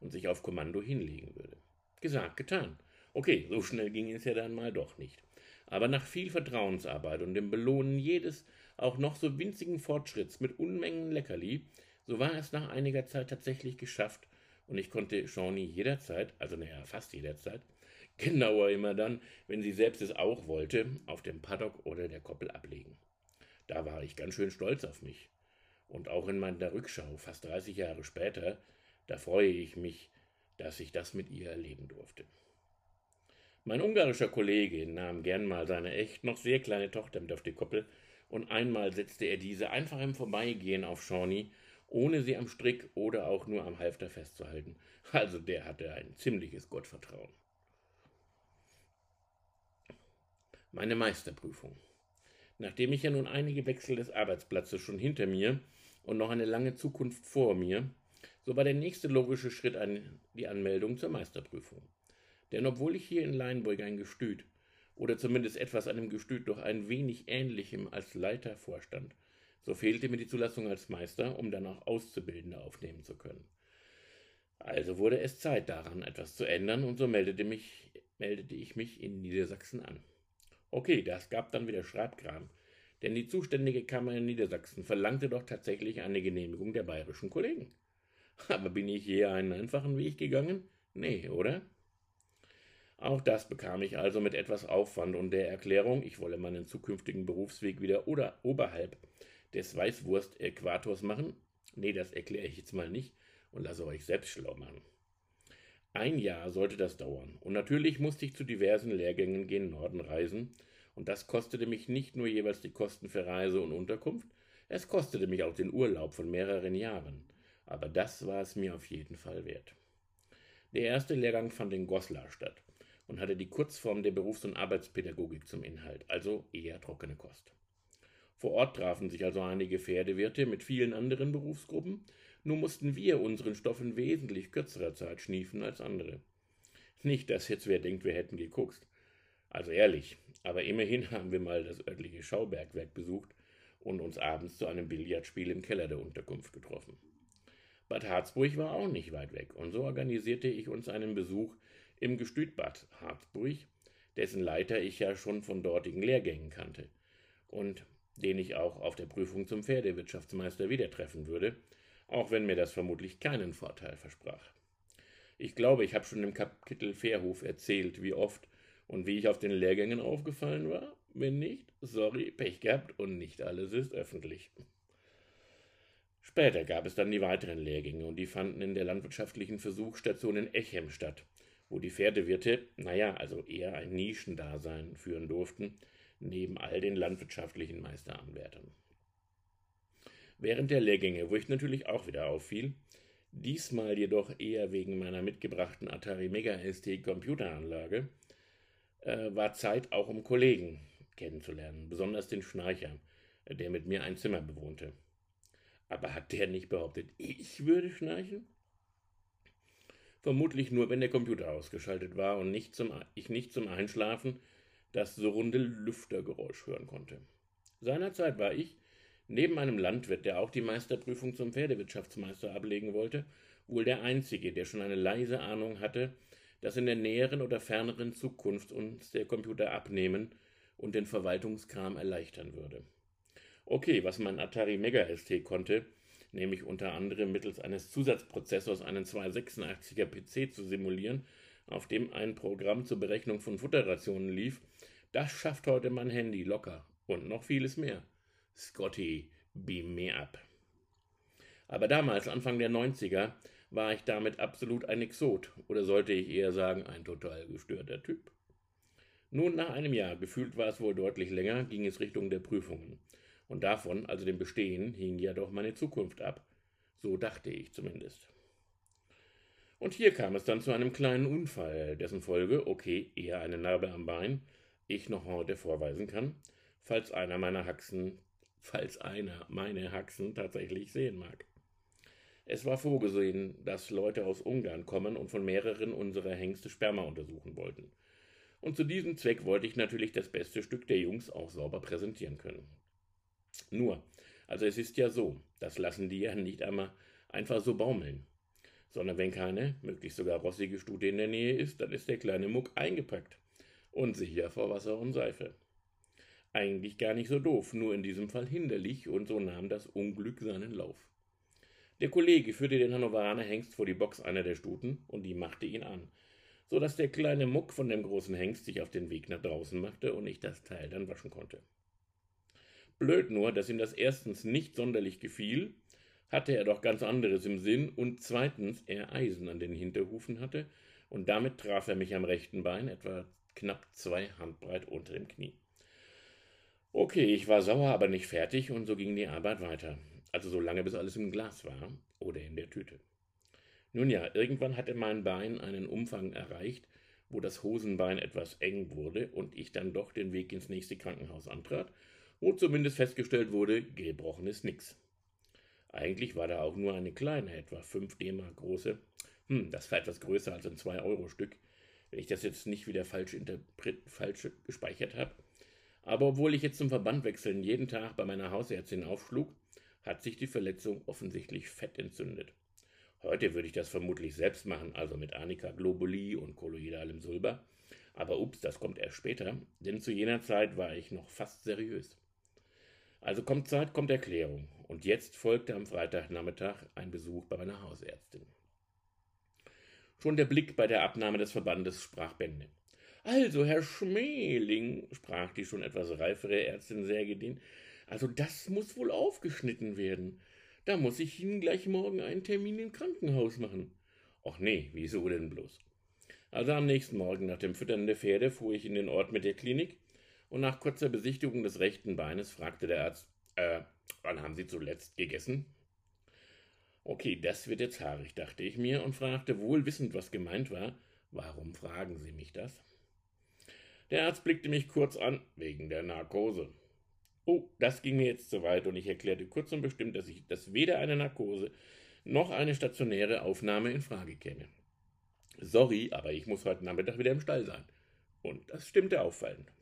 und sich auf Kommando hinlegen würde. Gesagt, getan. Okay, so schnell ging es ja dann mal doch nicht. Aber nach viel Vertrauensarbeit und dem Belohnen jedes auch noch so winzigen Fortschritts mit Unmengen Leckerli so war es nach einiger Zeit tatsächlich geschafft und ich konnte Shawnee jederzeit, also naja, fast jederzeit, Genauer immer dann, wenn sie selbst es auch wollte, auf dem Paddock oder der Koppel ablegen. Da war ich ganz schön stolz auf mich. Und auch in meiner Rückschau, fast 30 Jahre später, da freue ich mich, dass ich das mit ihr erleben durfte. Mein ungarischer Kollege nahm gern mal seine echt noch sehr kleine Tochter mit auf die Koppel und einmal setzte er diese einfach im Vorbeigehen auf Shawnee, ohne sie am Strick oder auch nur am Halfter festzuhalten. Also der hatte ein ziemliches Gottvertrauen. Meine Meisterprüfung. Nachdem ich ja nun einige Wechsel des Arbeitsplatzes schon hinter mir und noch eine lange Zukunft vor mir, so war der nächste logische Schritt die Anmeldung zur Meisterprüfung. Denn obwohl ich hier in Leinburg ein Gestüt oder zumindest etwas einem Gestüt doch ein wenig ähnlichem als Leiter vorstand, so fehlte mir die Zulassung als Meister, um dann auch Auszubildende aufnehmen zu können. Also wurde es Zeit daran, etwas zu ändern, und so meldete, mich, meldete ich mich in Niedersachsen an. Okay, das gab dann wieder Schreibkram, denn die zuständige Kammer in Niedersachsen verlangte doch tatsächlich eine Genehmigung der bayerischen Kollegen. Aber bin ich hier einen einfachen Weg gegangen? Nee, oder? Auch das bekam ich also mit etwas Aufwand und der Erklärung, ich wolle meinen zukünftigen Berufsweg wieder oder oberhalb des Weißwurst-Äquators machen. Nee, das erkläre ich jetzt mal nicht und lasse euch selbst schlau machen. Ein Jahr sollte das dauern und natürlich musste ich zu diversen Lehrgängen gen Norden reisen und das kostete mich nicht nur jeweils die Kosten für Reise und Unterkunft, es kostete mich auch den Urlaub von mehreren Jahren aber das war es mir auf jeden Fall wert. Der erste Lehrgang fand in Goslar statt und hatte die Kurzform der Berufs- und Arbeitspädagogik zum Inhalt, also eher trockene Kost. Vor Ort trafen sich also einige Pferdewirte mit vielen anderen Berufsgruppen, nur mussten wir unseren Stoff in wesentlich kürzerer Zeit schniefen als andere. Nicht, dass jetzt wer denkt, wir hätten gekokst. Also ehrlich, aber immerhin haben wir mal das örtliche Schaubergwerk besucht und uns abends zu einem Billardspiel im Keller der Unterkunft getroffen. Bad Harzburg war auch nicht weit weg, und so organisierte ich uns einen Besuch im Gestütbad Harzburg, dessen Leiter ich ja schon von dortigen Lehrgängen kannte und den ich auch auf der Prüfung zum Pferdewirtschaftsmeister wieder treffen würde, auch wenn mir das vermutlich keinen Vorteil versprach. Ich glaube, ich habe schon im Kapitel Fährhof erzählt, wie oft und wie ich auf den Lehrgängen aufgefallen war. Wenn nicht, sorry, Pech gehabt und nicht alles ist öffentlich. Später gab es dann die weiteren Lehrgänge und die fanden in der landwirtschaftlichen Versuchsstation in Echem statt, wo die Pferdewirte, naja, also eher ein Nischendasein führen durften, neben all den landwirtschaftlichen Meisteranwärtern. Während der Lehrgänge, wo ich natürlich auch wieder auffiel, diesmal jedoch eher wegen meiner mitgebrachten Atari Mega ST Computeranlage, äh, war Zeit auch um Kollegen kennenzulernen, besonders den Schnarcher, der mit mir ein Zimmer bewohnte. Aber hat der nicht behauptet, ich würde schnarchen? Vermutlich nur, wenn der Computer ausgeschaltet war und nicht zum, ich nicht zum Einschlafen das surrende Lüftergeräusch hören konnte. Seinerzeit war ich, neben einem Landwirt, der auch die Meisterprüfung zum Pferdewirtschaftsmeister ablegen wollte, wohl der Einzige, der schon eine leise Ahnung hatte, dass in der näheren oder ferneren Zukunft uns der Computer abnehmen und den Verwaltungskram erleichtern würde. Okay, was mein Atari Mega ST konnte, nämlich unter anderem mittels eines Zusatzprozessors einen 286er PC zu simulieren, auf dem ein Programm zur Berechnung von Futterrationen lief, das schafft heute mein Handy locker und noch vieles mehr. Scotty, beam me up. Aber damals, Anfang der 90er, war ich damit absolut ein Exot, oder sollte ich eher sagen, ein total gestörter Typ. Nun, nach einem Jahr, gefühlt war es wohl deutlich länger, ging es Richtung der Prüfungen. Und davon, also dem Bestehen, hing ja doch meine Zukunft ab. So dachte ich zumindest. Und hier kam es dann zu einem kleinen Unfall, dessen Folge, okay, eher eine Narbe am Bein, ich noch heute vorweisen kann, falls einer meiner Haxen, falls einer meine Haxen tatsächlich sehen mag. Es war vorgesehen, dass Leute aus Ungarn kommen und von mehreren unserer Hengste Sperma untersuchen wollten. Und zu diesem Zweck wollte ich natürlich das beste Stück der Jungs auch sauber präsentieren können. Nur, also es ist ja so, das lassen die ja nicht einmal einfach so baumeln. Sondern wenn keine, möglichst sogar rossige Stute in der Nähe ist, dann ist der kleine Muck eingepackt und sicher vor Wasser und Seife. Eigentlich gar nicht so doof, nur in diesem Fall hinderlich und so nahm das Unglück seinen Lauf. Der Kollege führte den Hannoveraner Hengst vor die Box einer der Stuten und die machte ihn an. so dass der kleine Muck von dem großen Hengst sich auf den Weg nach draußen machte und ich das Teil dann waschen konnte. Blöd nur, dass ihm das erstens nicht sonderlich gefiel, hatte er doch ganz anderes im Sinn und zweitens er Eisen an den Hinterhufen hatte und damit traf er mich am rechten Bein etwa knapp zwei Handbreit unter dem Knie. Okay, ich war sauer, aber nicht fertig und so ging die Arbeit weiter. Also so lange, bis alles im Glas war oder in der Tüte. Nun ja, irgendwann hatte mein Bein einen Umfang erreicht, wo das Hosenbein etwas eng wurde und ich dann doch den Weg ins nächste Krankenhaus antrat, wo zumindest festgestellt wurde, gebrochen ist nix. Eigentlich war da auch nur eine kleine, etwa 5 D-Mark große, hm, das war etwas größer als ein 2-Euro-Stück, wenn ich das jetzt nicht wieder falsch, falsch gespeichert habe. Aber obwohl ich jetzt zum Verbandwechseln jeden Tag bei meiner Hausärztin aufschlug, hat sich die Verletzung offensichtlich fett entzündet. Heute würde ich das vermutlich selbst machen, also mit Arnika Globuli und kolloidalem Sulber. Aber ups, das kommt erst später, denn zu jener Zeit war ich noch fast seriös. Also kommt Zeit, kommt Erklärung. Und jetzt folgte am Freitagnachmittag ein Besuch bei meiner Hausärztin. Schon der Blick bei der Abnahme des Verbandes sprach Bände. Also, Herr Schmeling, sprach die schon etwas reifere Ärztin sehr gedient, also das muss wohl aufgeschnitten werden. Da muss ich Ihnen gleich morgen einen Termin im Krankenhaus machen. Ach nee, wieso denn bloß? Also am nächsten Morgen nach dem Füttern der Pferde fuhr ich in den Ort mit der Klinik und nach kurzer Besichtigung des rechten Beines fragte der Arzt, äh, wann haben Sie zuletzt gegessen? Okay, das wird jetzt haarig, dachte ich mir und fragte, wohl wissend, was gemeint war, warum fragen Sie mich das? Der Arzt blickte mich kurz an, wegen der Narkose. Oh, das ging mir jetzt zu weit und ich erklärte kurz und bestimmt, dass ich dass weder eine Narkose noch eine stationäre Aufnahme in Frage käme. Sorry, aber ich muss heute Nachmittag wieder im Stall sein. Und das stimmte auffallend.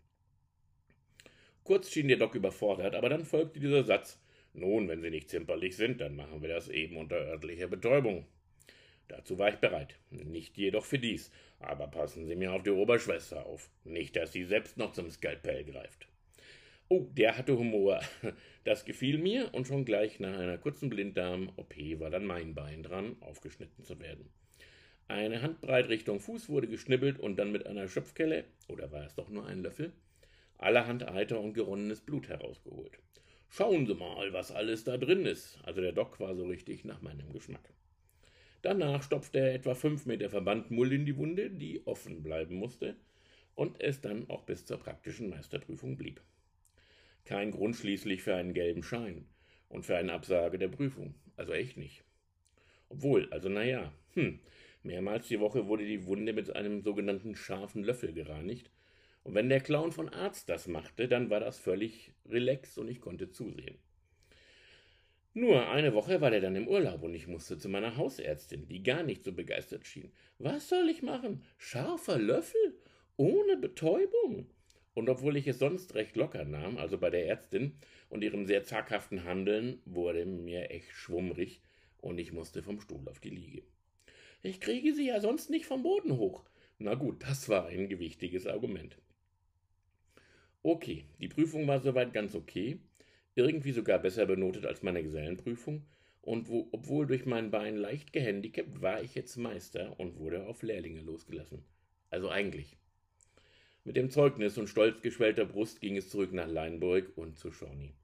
Kurz schien der Doc überfordert, aber dann folgte dieser Satz: Nun, wenn Sie nicht zimperlich sind, dann machen wir das eben unter örtlicher Betäubung. Dazu war ich bereit, nicht jedoch für dies, aber passen Sie mir auf die Oberschwester auf, nicht, dass sie selbst noch zum Skalpell greift. Oh, der hatte Humor. Das gefiel mir und schon gleich nach einer kurzen Blinddarm-OP war dann mein Bein dran, aufgeschnitten zu werden. Eine Handbreit Richtung Fuß wurde geschnibbelt und dann mit einer Schöpfkelle, oder war es doch nur ein Löffel, allerhand Eiter und geronnenes Blut herausgeholt. Schauen Sie mal, was alles da drin ist. Also der Doc war so richtig nach meinem Geschmack. Danach stopfte er etwa fünf Meter Verband Mull in die Wunde, die offen bleiben musste und es dann auch bis zur praktischen Meisterprüfung blieb. Kein Grund schließlich für einen gelben Schein und für eine Absage der Prüfung. Also echt nicht. Obwohl, also naja, hm, mehrmals die Woche wurde die Wunde mit einem sogenannten scharfen Löffel gereinigt und wenn der Clown von Arzt das machte, dann war das völlig relax und ich konnte zusehen. Nur eine Woche war der dann im Urlaub und ich musste zu meiner Hausärztin, die gar nicht so begeistert schien. Was soll ich machen? Scharfer Löffel? Ohne Betäubung? Und obwohl ich es sonst recht locker nahm, also bei der Ärztin und ihrem sehr zaghaften Handeln, wurde mir echt schwummrig und ich musste vom Stuhl auf die Liege. Ich kriege sie ja sonst nicht vom Boden hoch. Na gut, das war ein gewichtiges Argument. Okay, die Prüfung war soweit ganz okay, irgendwie sogar besser benotet als meine Gesellenprüfung, und wo, obwohl durch mein Bein leicht gehandicapt, war ich jetzt Meister und wurde auf Lehrlinge losgelassen. Also eigentlich. Mit dem Zeugnis und stolz geschwellter Brust ging es zurück nach Leinburg und zu Shawnee.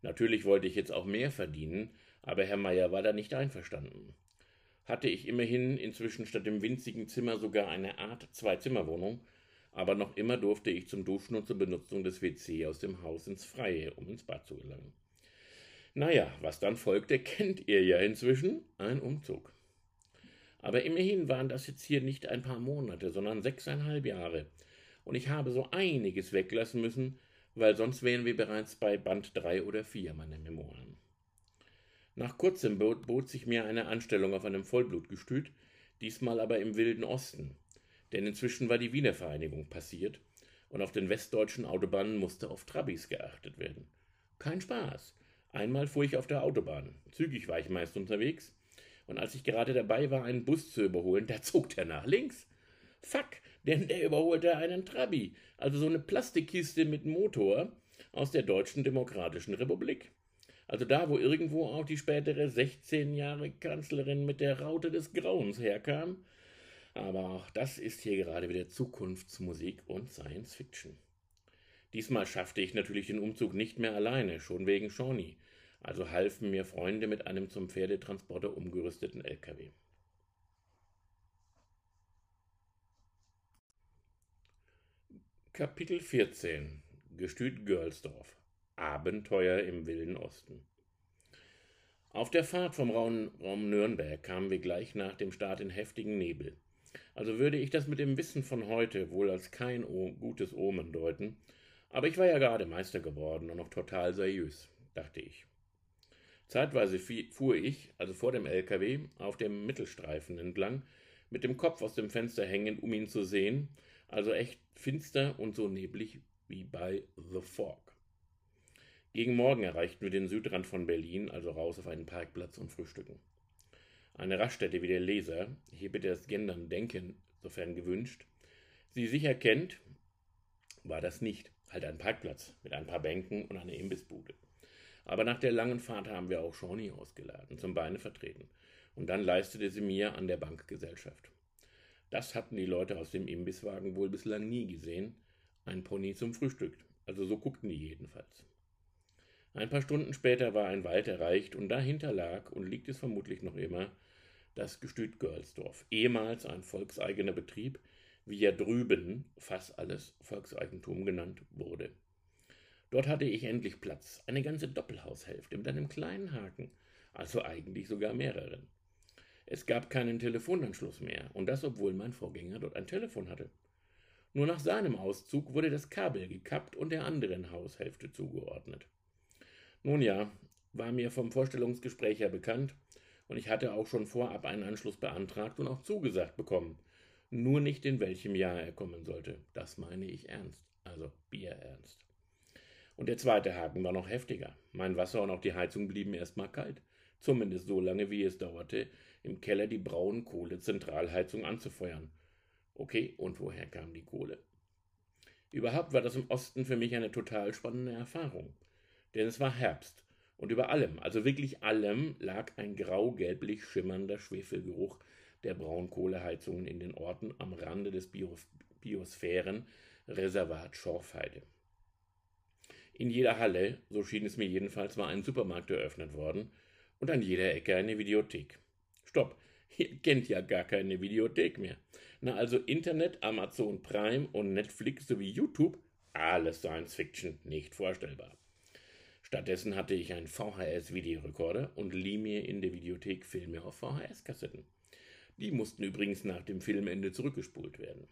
Natürlich wollte ich jetzt auch mehr verdienen, aber Herr Meier war da nicht einverstanden. Hatte ich immerhin inzwischen statt dem winzigen Zimmer sogar eine Art Zwei-Zimmer-Wohnung, aber noch immer durfte ich zum Duschen und zur Benutzung des WC aus dem Haus ins Freie, um ins Bad zu gelangen. Naja, was dann folgte, kennt ihr ja inzwischen, ein Umzug. Aber immerhin waren das jetzt hier nicht ein paar Monate, sondern sechseinhalb Jahre, und ich habe so einiges weglassen müssen, weil sonst wären wir bereits bei Band drei oder vier meiner Memoiren. Nach kurzem bot, bot sich mir eine Anstellung auf einem Vollblutgestüt, diesmal aber im Wilden Osten, denn inzwischen war die Wiener Vereinigung passiert und auf den westdeutschen Autobahnen musste auf Trabis geachtet werden. Kein Spaß. Einmal fuhr ich auf der Autobahn. Zügig war ich meist unterwegs. Und als ich gerade dabei war, einen Bus zu überholen, da zog der nach links. Fuck, denn der überholte einen Trabi, also so eine Plastikkiste mit Motor aus der Deutschen Demokratischen Republik. Also da, wo irgendwo auch die spätere 16 Jahre Kanzlerin mit der Raute des Grauens herkam, Aber auch das ist hier gerade wieder Zukunftsmusik und Science Fiction. Diesmal schaffte ich natürlich den Umzug nicht mehr alleine, schon wegen Shawnee, also halfen mir Freunde mit einem zum Pferdetransporter umgerüsteten LKW. Kapitel 14 Gestüt Görlsdorf Abenteuer im Wilden Osten Auf der Fahrt vom Raum, Raum Nürnberg kamen wir gleich nach dem Start in heftigen Nebel. Also würde ich das mit dem Wissen von heute wohl als kein gutes Omen deuten, aber ich war ja gerade Meister geworden und noch total seriös, dachte ich. Zeitweise fuhr ich, also vor dem LKW, auf dem Mittelstreifen entlang, mit dem Kopf aus dem Fenster hängend, um ihn zu sehen, also echt finster und so neblig wie bei The Fog. Gegen Morgen erreichten wir den Südrand von Berlin, also raus auf einen Parkplatz und frühstücken. Eine Raststätte wie der Leser, hier bitte das Gendern denken, sofern gewünscht, sie sicher kennt, war das nicht. Halt ein Parkplatz mit ein paar Bänken und einer Imbissbude. Aber nach der langen Fahrt haben wir auch Shawnee ausgeladen, zum Beine vertreten. Und dann leistete sie mir an der Bankgesellschaft. Das hatten die Leute aus dem Imbisswagen wohl bislang nie gesehen. Ein Pony zum Frühstück. Also so guckten die jedenfalls. Ein paar Stunden später war ein Wald erreicht und dahinter lag und liegt es vermutlich noch immer das Gestüt Görlsdorf, ehemals ein volkseigener Betrieb, wie ja drüben fast alles Volkseigentum genannt wurde. Dort hatte ich endlich Platz, eine ganze Doppelhaushälfte mit einem kleinen Haken, also eigentlich sogar mehreren. Es gab keinen Telefonanschluss mehr, und das obwohl mein Vorgänger dort ein Telefon hatte. Nur nach seinem Auszug wurde das Kabel gekappt und der anderen Haushälfte zugeordnet. Nun ja, war mir vom Vorstellungsgespräch her bekannt, und ich hatte auch schon vorab einen Anschluss beantragt und auch zugesagt bekommen. Nur nicht in welchem Jahr er kommen sollte. Das meine ich ernst. Also bierernst. Und der zweite Haken war noch heftiger. Mein Wasser und auch die Heizung blieben erstmal kalt. Zumindest so lange, wie es dauerte, im Keller die Braunkohle-Zentralheizung anzufeuern. Okay, und woher kam die Kohle? Überhaupt war das im Osten für mich eine total spannende Erfahrung. Denn es war Herbst und über allem, also wirklich allem, lag ein grau-gelblich schimmernder Schwefelgeruch der Braunkohleheizungen in den Orten am Rande des Bios Biosphärenreservat Schorfheide. In jeder Halle, so schien es mir jedenfalls, war ein Supermarkt eröffnet worden und an jeder Ecke eine Videothek. Stopp, ihr kennt ja gar keine Videothek mehr. Na also Internet, Amazon Prime und Netflix sowie YouTube, alles Science Fiction, nicht vorstellbar. Stattdessen hatte ich einen VHS-Videorekorder und lieh mir in der Videothek Filme auf VHS-Kassetten. Die mussten übrigens nach dem Filmende zurückgespult werden.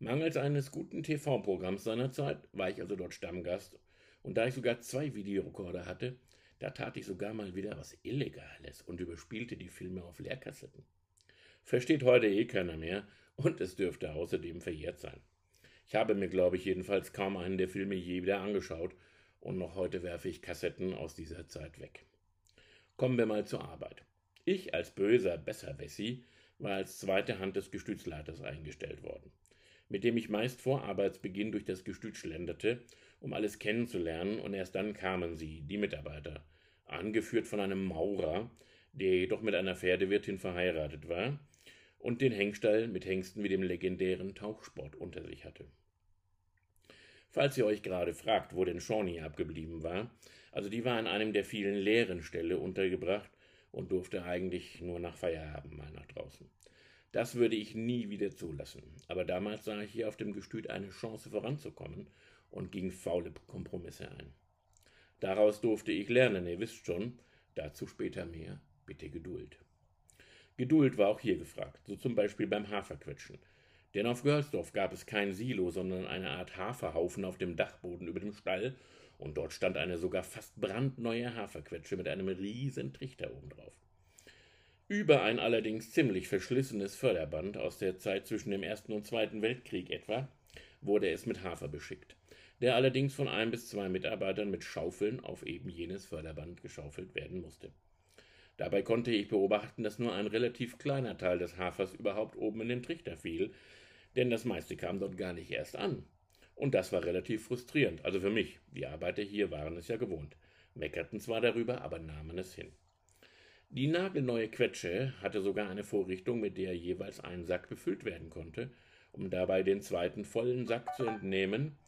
Mangels eines guten TV-Programms seiner Zeit war ich also dort Stammgast und da ich sogar zwei Videorekorder hatte, da tat ich sogar mal wieder was Illegales und überspielte die Filme auf Leerkassetten. Versteht heute eh keiner mehr und es dürfte außerdem verjährt sein. Ich habe mir, glaube ich, jedenfalls kaum einen der Filme je wieder angeschaut und noch heute werfe ich Kassetten aus dieser Zeit weg. Kommen wir mal zur Arbeit. Ich als böser Besserwessi war als zweite Hand des Gestützleiters eingestellt worden, mit dem ich meist vor Arbeitsbeginn durch das Gestüt schlenderte, um alles kennenzulernen, und erst dann kamen sie, die Mitarbeiter, angeführt von einem Maurer, der jedoch mit einer Pferdewirtin verheiratet war und den Hengstall mit Hengsten wie dem legendären Tauchsport unter sich hatte. Falls ihr euch gerade fragt, wo denn Shawnee abgeblieben war, also die war an einem der vielen leeren Ställe untergebracht und durfte eigentlich nur nach Feierabend mal nach draußen. Das würde ich nie wieder zulassen, aber damals sah ich hier auf dem Gestüt eine Chance voranzukommen und ging faule Kompromisse ein. Daraus durfte ich lernen, ihr wisst schon, dazu später mehr, bitte Geduld. Geduld war auch hier gefragt, so zum Beispiel beim Haferquetschen. Denn auf Görlsdorf gab es kein Silo, sondern eine Art Haferhaufen auf dem Dachboden über dem Stall, und dort stand eine sogar fast brandneue Haferquetsche mit einem riesen Trichter obendrauf. Über ein allerdings ziemlich verschlissenes Förderband aus der Zeit zwischen dem Ersten und Zweiten Weltkrieg etwa wurde es mit Hafer beschickt der allerdings von ein bis zwei Mitarbeitern mit Schaufeln auf eben jenes Förderband geschaufelt werden musste. Dabei konnte ich beobachten, dass nur ein relativ kleiner Teil des Hafers überhaupt oben in den Trichter fiel, denn das meiste kam dort gar nicht erst an. Und das war relativ frustrierend, also für mich, die Arbeiter hier waren es ja gewohnt, meckerten zwar darüber, aber nahmen es hin. Die nagelneue Quetsche hatte sogar eine Vorrichtung, mit der jeweils ein Sack befüllt werden konnte, um dabei den zweiten vollen Sack zu entnehmen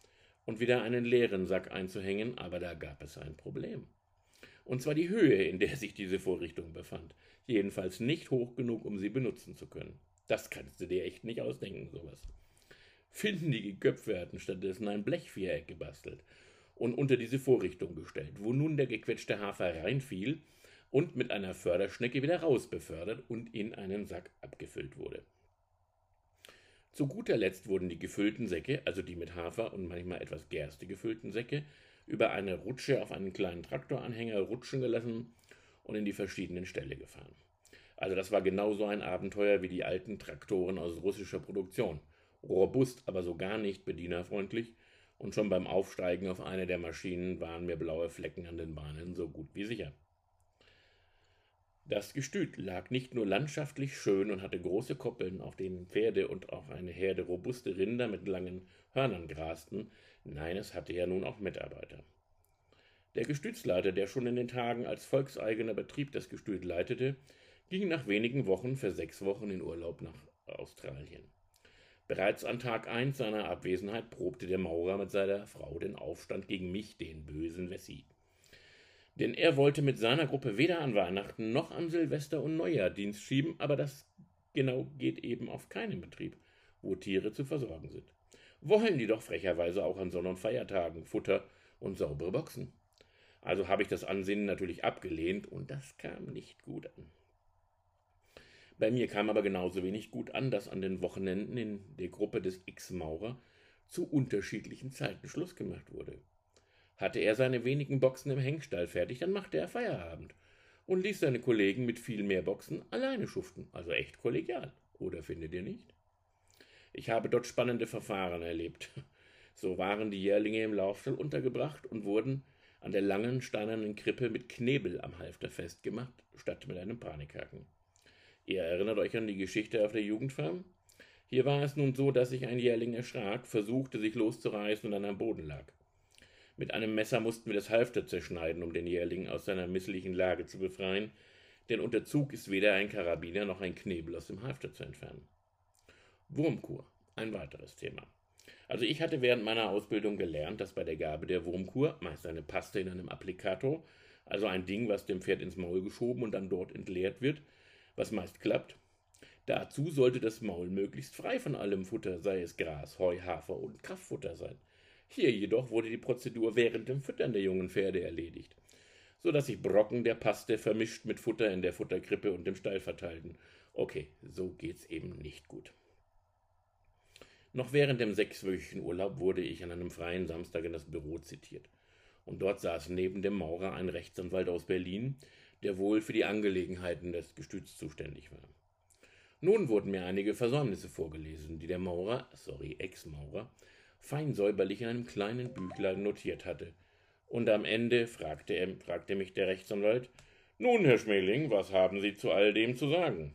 und wieder einen leeren Sack einzuhängen, aber da gab es ein Problem. Und zwar die Höhe, in der sich diese Vorrichtung befand. Jedenfalls nicht hoch genug, um sie benutzen zu können. Das kannst du dir echt nicht ausdenken, sowas. Findige Köpfe hatten stattdessen ein Blechviereck gebastelt und unter diese Vorrichtung gestellt, wo nun der gequetschte Hafer reinfiel und mit einer Förderschnecke wieder rausbefördert und in einen Sack abgefüllt wurde. Zu guter Letzt wurden die gefüllten Säcke, also die mit Hafer und manchmal etwas Gerste gefüllten Säcke, über eine Rutsche auf einen kleinen Traktoranhänger rutschen gelassen und in die verschiedenen Ställe gefahren. Also das war genauso ein Abenteuer wie die alten Traktoren aus russischer Produktion. Robust, aber so gar nicht bedienerfreundlich, und schon beim Aufsteigen auf eine der Maschinen waren mir blaue Flecken an den Bahnen so gut wie sicher. Das Gestüt lag nicht nur landschaftlich schön und hatte große Koppeln, auf denen Pferde und auch eine Herde robuste Rinder mit langen Hörnern grasten, nein, es hatte ja nun auch Mitarbeiter. Der Gestütsleiter, der schon in den Tagen als volkseigener Betrieb das Gestüt leitete, ging nach wenigen Wochen für sechs Wochen in Urlaub nach Australien. Bereits an Tag 1 seiner Abwesenheit probte der Maurer mit seiner Frau den Aufstand gegen mich, den bösen Wessi. Denn er wollte mit seiner Gruppe weder an Weihnachten noch an Silvester und Neujahr Dienst schieben, aber das genau geht eben auf keinen Betrieb, wo Tiere zu versorgen sind. Wollen die doch frecherweise auch an Sonn- und Feiertagen Futter und saubere Boxen. Also habe ich das Ansinnen natürlich abgelehnt und das kam nicht gut an. Bei mir kam aber genauso wenig gut an, dass an den Wochenenden in der Gruppe des X-Maurer zu unterschiedlichen Zeiten Schluss gemacht wurde. Hatte er seine wenigen Boxen im Hengstall fertig, dann machte er Feierabend und ließ seine Kollegen mit viel mehr Boxen alleine schuften. Also echt kollegial, oder findet ihr nicht? Ich habe dort spannende Verfahren erlebt. So waren die Jährlinge im Laufstall untergebracht und wurden an der langen steinernen Krippe mit Knebel am Halfter festgemacht, statt mit einem Panikhaken. Ihr erinnert euch an die Geschichte auf der Jugendfarm? Hier war es nun so, dass sich ein Jährling erschrak, versuchte sich loszureißen und dann am Boden lag. Mit einem Messer mussten wir das Halfter zerschneiden, um den Jährling aus seiner misslichen Lage zu befreien, denn unter Zug ist weder ein Karabiner noch ein Knebel aus dem Halfter zu entfernen. Wurmkur, ein weiteres Thema. Also ich hatte während meiner Ausbildung gelernt, dass bei der Gabe der Wurmkur meist eine Paste in einem Applikator, also ein Ding, was dem Pferd ins Maul geschoben und dann dort entleert wird, was meist klappt. Dazu sollte das Maul möglichst frei von allem Futter, sei es Gras, Heu, Hafer und Kraftfutter sein. Hier jedoch wurde die Prozedur während dem Füttern der jungen Pferde erledigt, so dass sich Brocken der Paste vermischt mit Futter in der Futterkrippe und dem Stall verteilten. Okay, so geht's eben nicht gut. Noch während dem sechswöchigen Urlaub wurde ich an einem freien Samstag in das Büro zitiert. Und dort saß neben dem Maurer ein Rechtsanwalt aus Berlin, der wohl für die Angelegenheiten des Gestüts zuständig war. Nun wurden mir einige Versäumnisse vorgelesen, die der Maurer, sorry, Ex-Maurer, fein säuberlich in einem kleinen Büchlein notiert hatte. Und am Ende fragte, er, fragte mich der Rechtsanwalt, nun, Herr Schmeling, was haben Sie zu all dem zu sagen?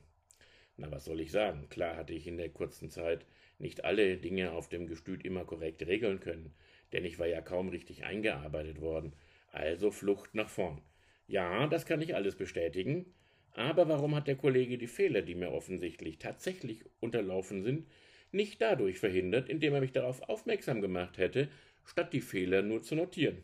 Na, was soll ich sagen? Klar hatte ich in der kurzen Zeit nicht alle Dinge auf dem Gestüt immer korrekt regeln können, denn ich war ja kaum richtig eingearbeitet worden. Also Flucht nach vorn. Ja, das kann ich alles bestätigen. Aber warum hat der Kollege die Fehler, die mir offensichtlich tatsächlich unterlaufen sind, nicht dadurch verhindert, indem er mich darauf aufmerksam gemacht hätte, statt die Fehler nur zu notieren?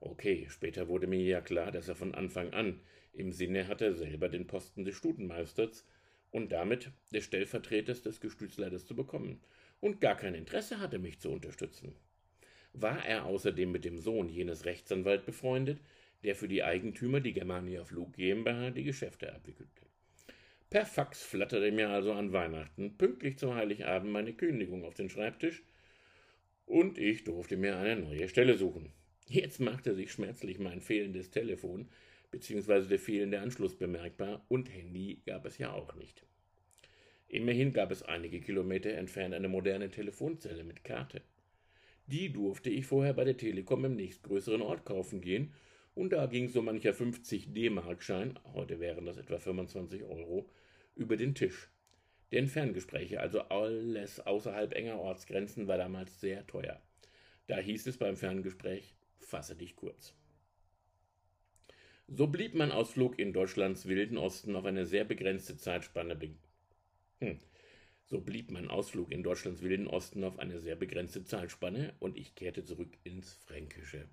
Okay, später wurde mir ja klar, dass er von Anfang an im Sinne hatte, selber den Posten des Stutenmeisters und damit des Stellvertreters des Gestütsleiters zu bekommen und gar kein Interesse hatte, mich zu unterstützen. War er außerdem mit dem Sohn jenes Rechtsanwalt befreundet, der für die Eigentümer, die Germania Flug GmbH, die Geschäfte abwickelte. Per Fax flatterte mir also an Weihnachten pünktlich zum Heiligabend meine Kündigung auf den Schreibtisch und ich durfte mir eine neue Stelle suchen. Jetzt machte sich schmerzlich mein fehlendes Telefon bzw. der fehlende Anschluss bemerkbar und Handy gab es ja auch nicht. Immerhin gab es einige Kilometer entfernt eine moderne Telefonzelle mit Karte. Die durfte ich vorher bei der Telekom im nächstgrößeren Ort kaufen gehen und da ging so mancher 50 D-Mark-Schein, heute wären das etwa 25 Euro, über den Tisch. Denn Ferngespräche, also alles außerhalb enger Ortsgrenzen, war damals sehr teuer. Da hieß es beim Ferngespräch, fasse dich kurz. So blieb mein Ausflug in Deutschlands wilden Osten auf eine sehr begrenzte Zeitspanne be hm. So blieb mein Ausflug in Deutschlands wilden Osten auf eine sehr begrenzte Zeitspanne und ich kehrte zurück ins Fränkische.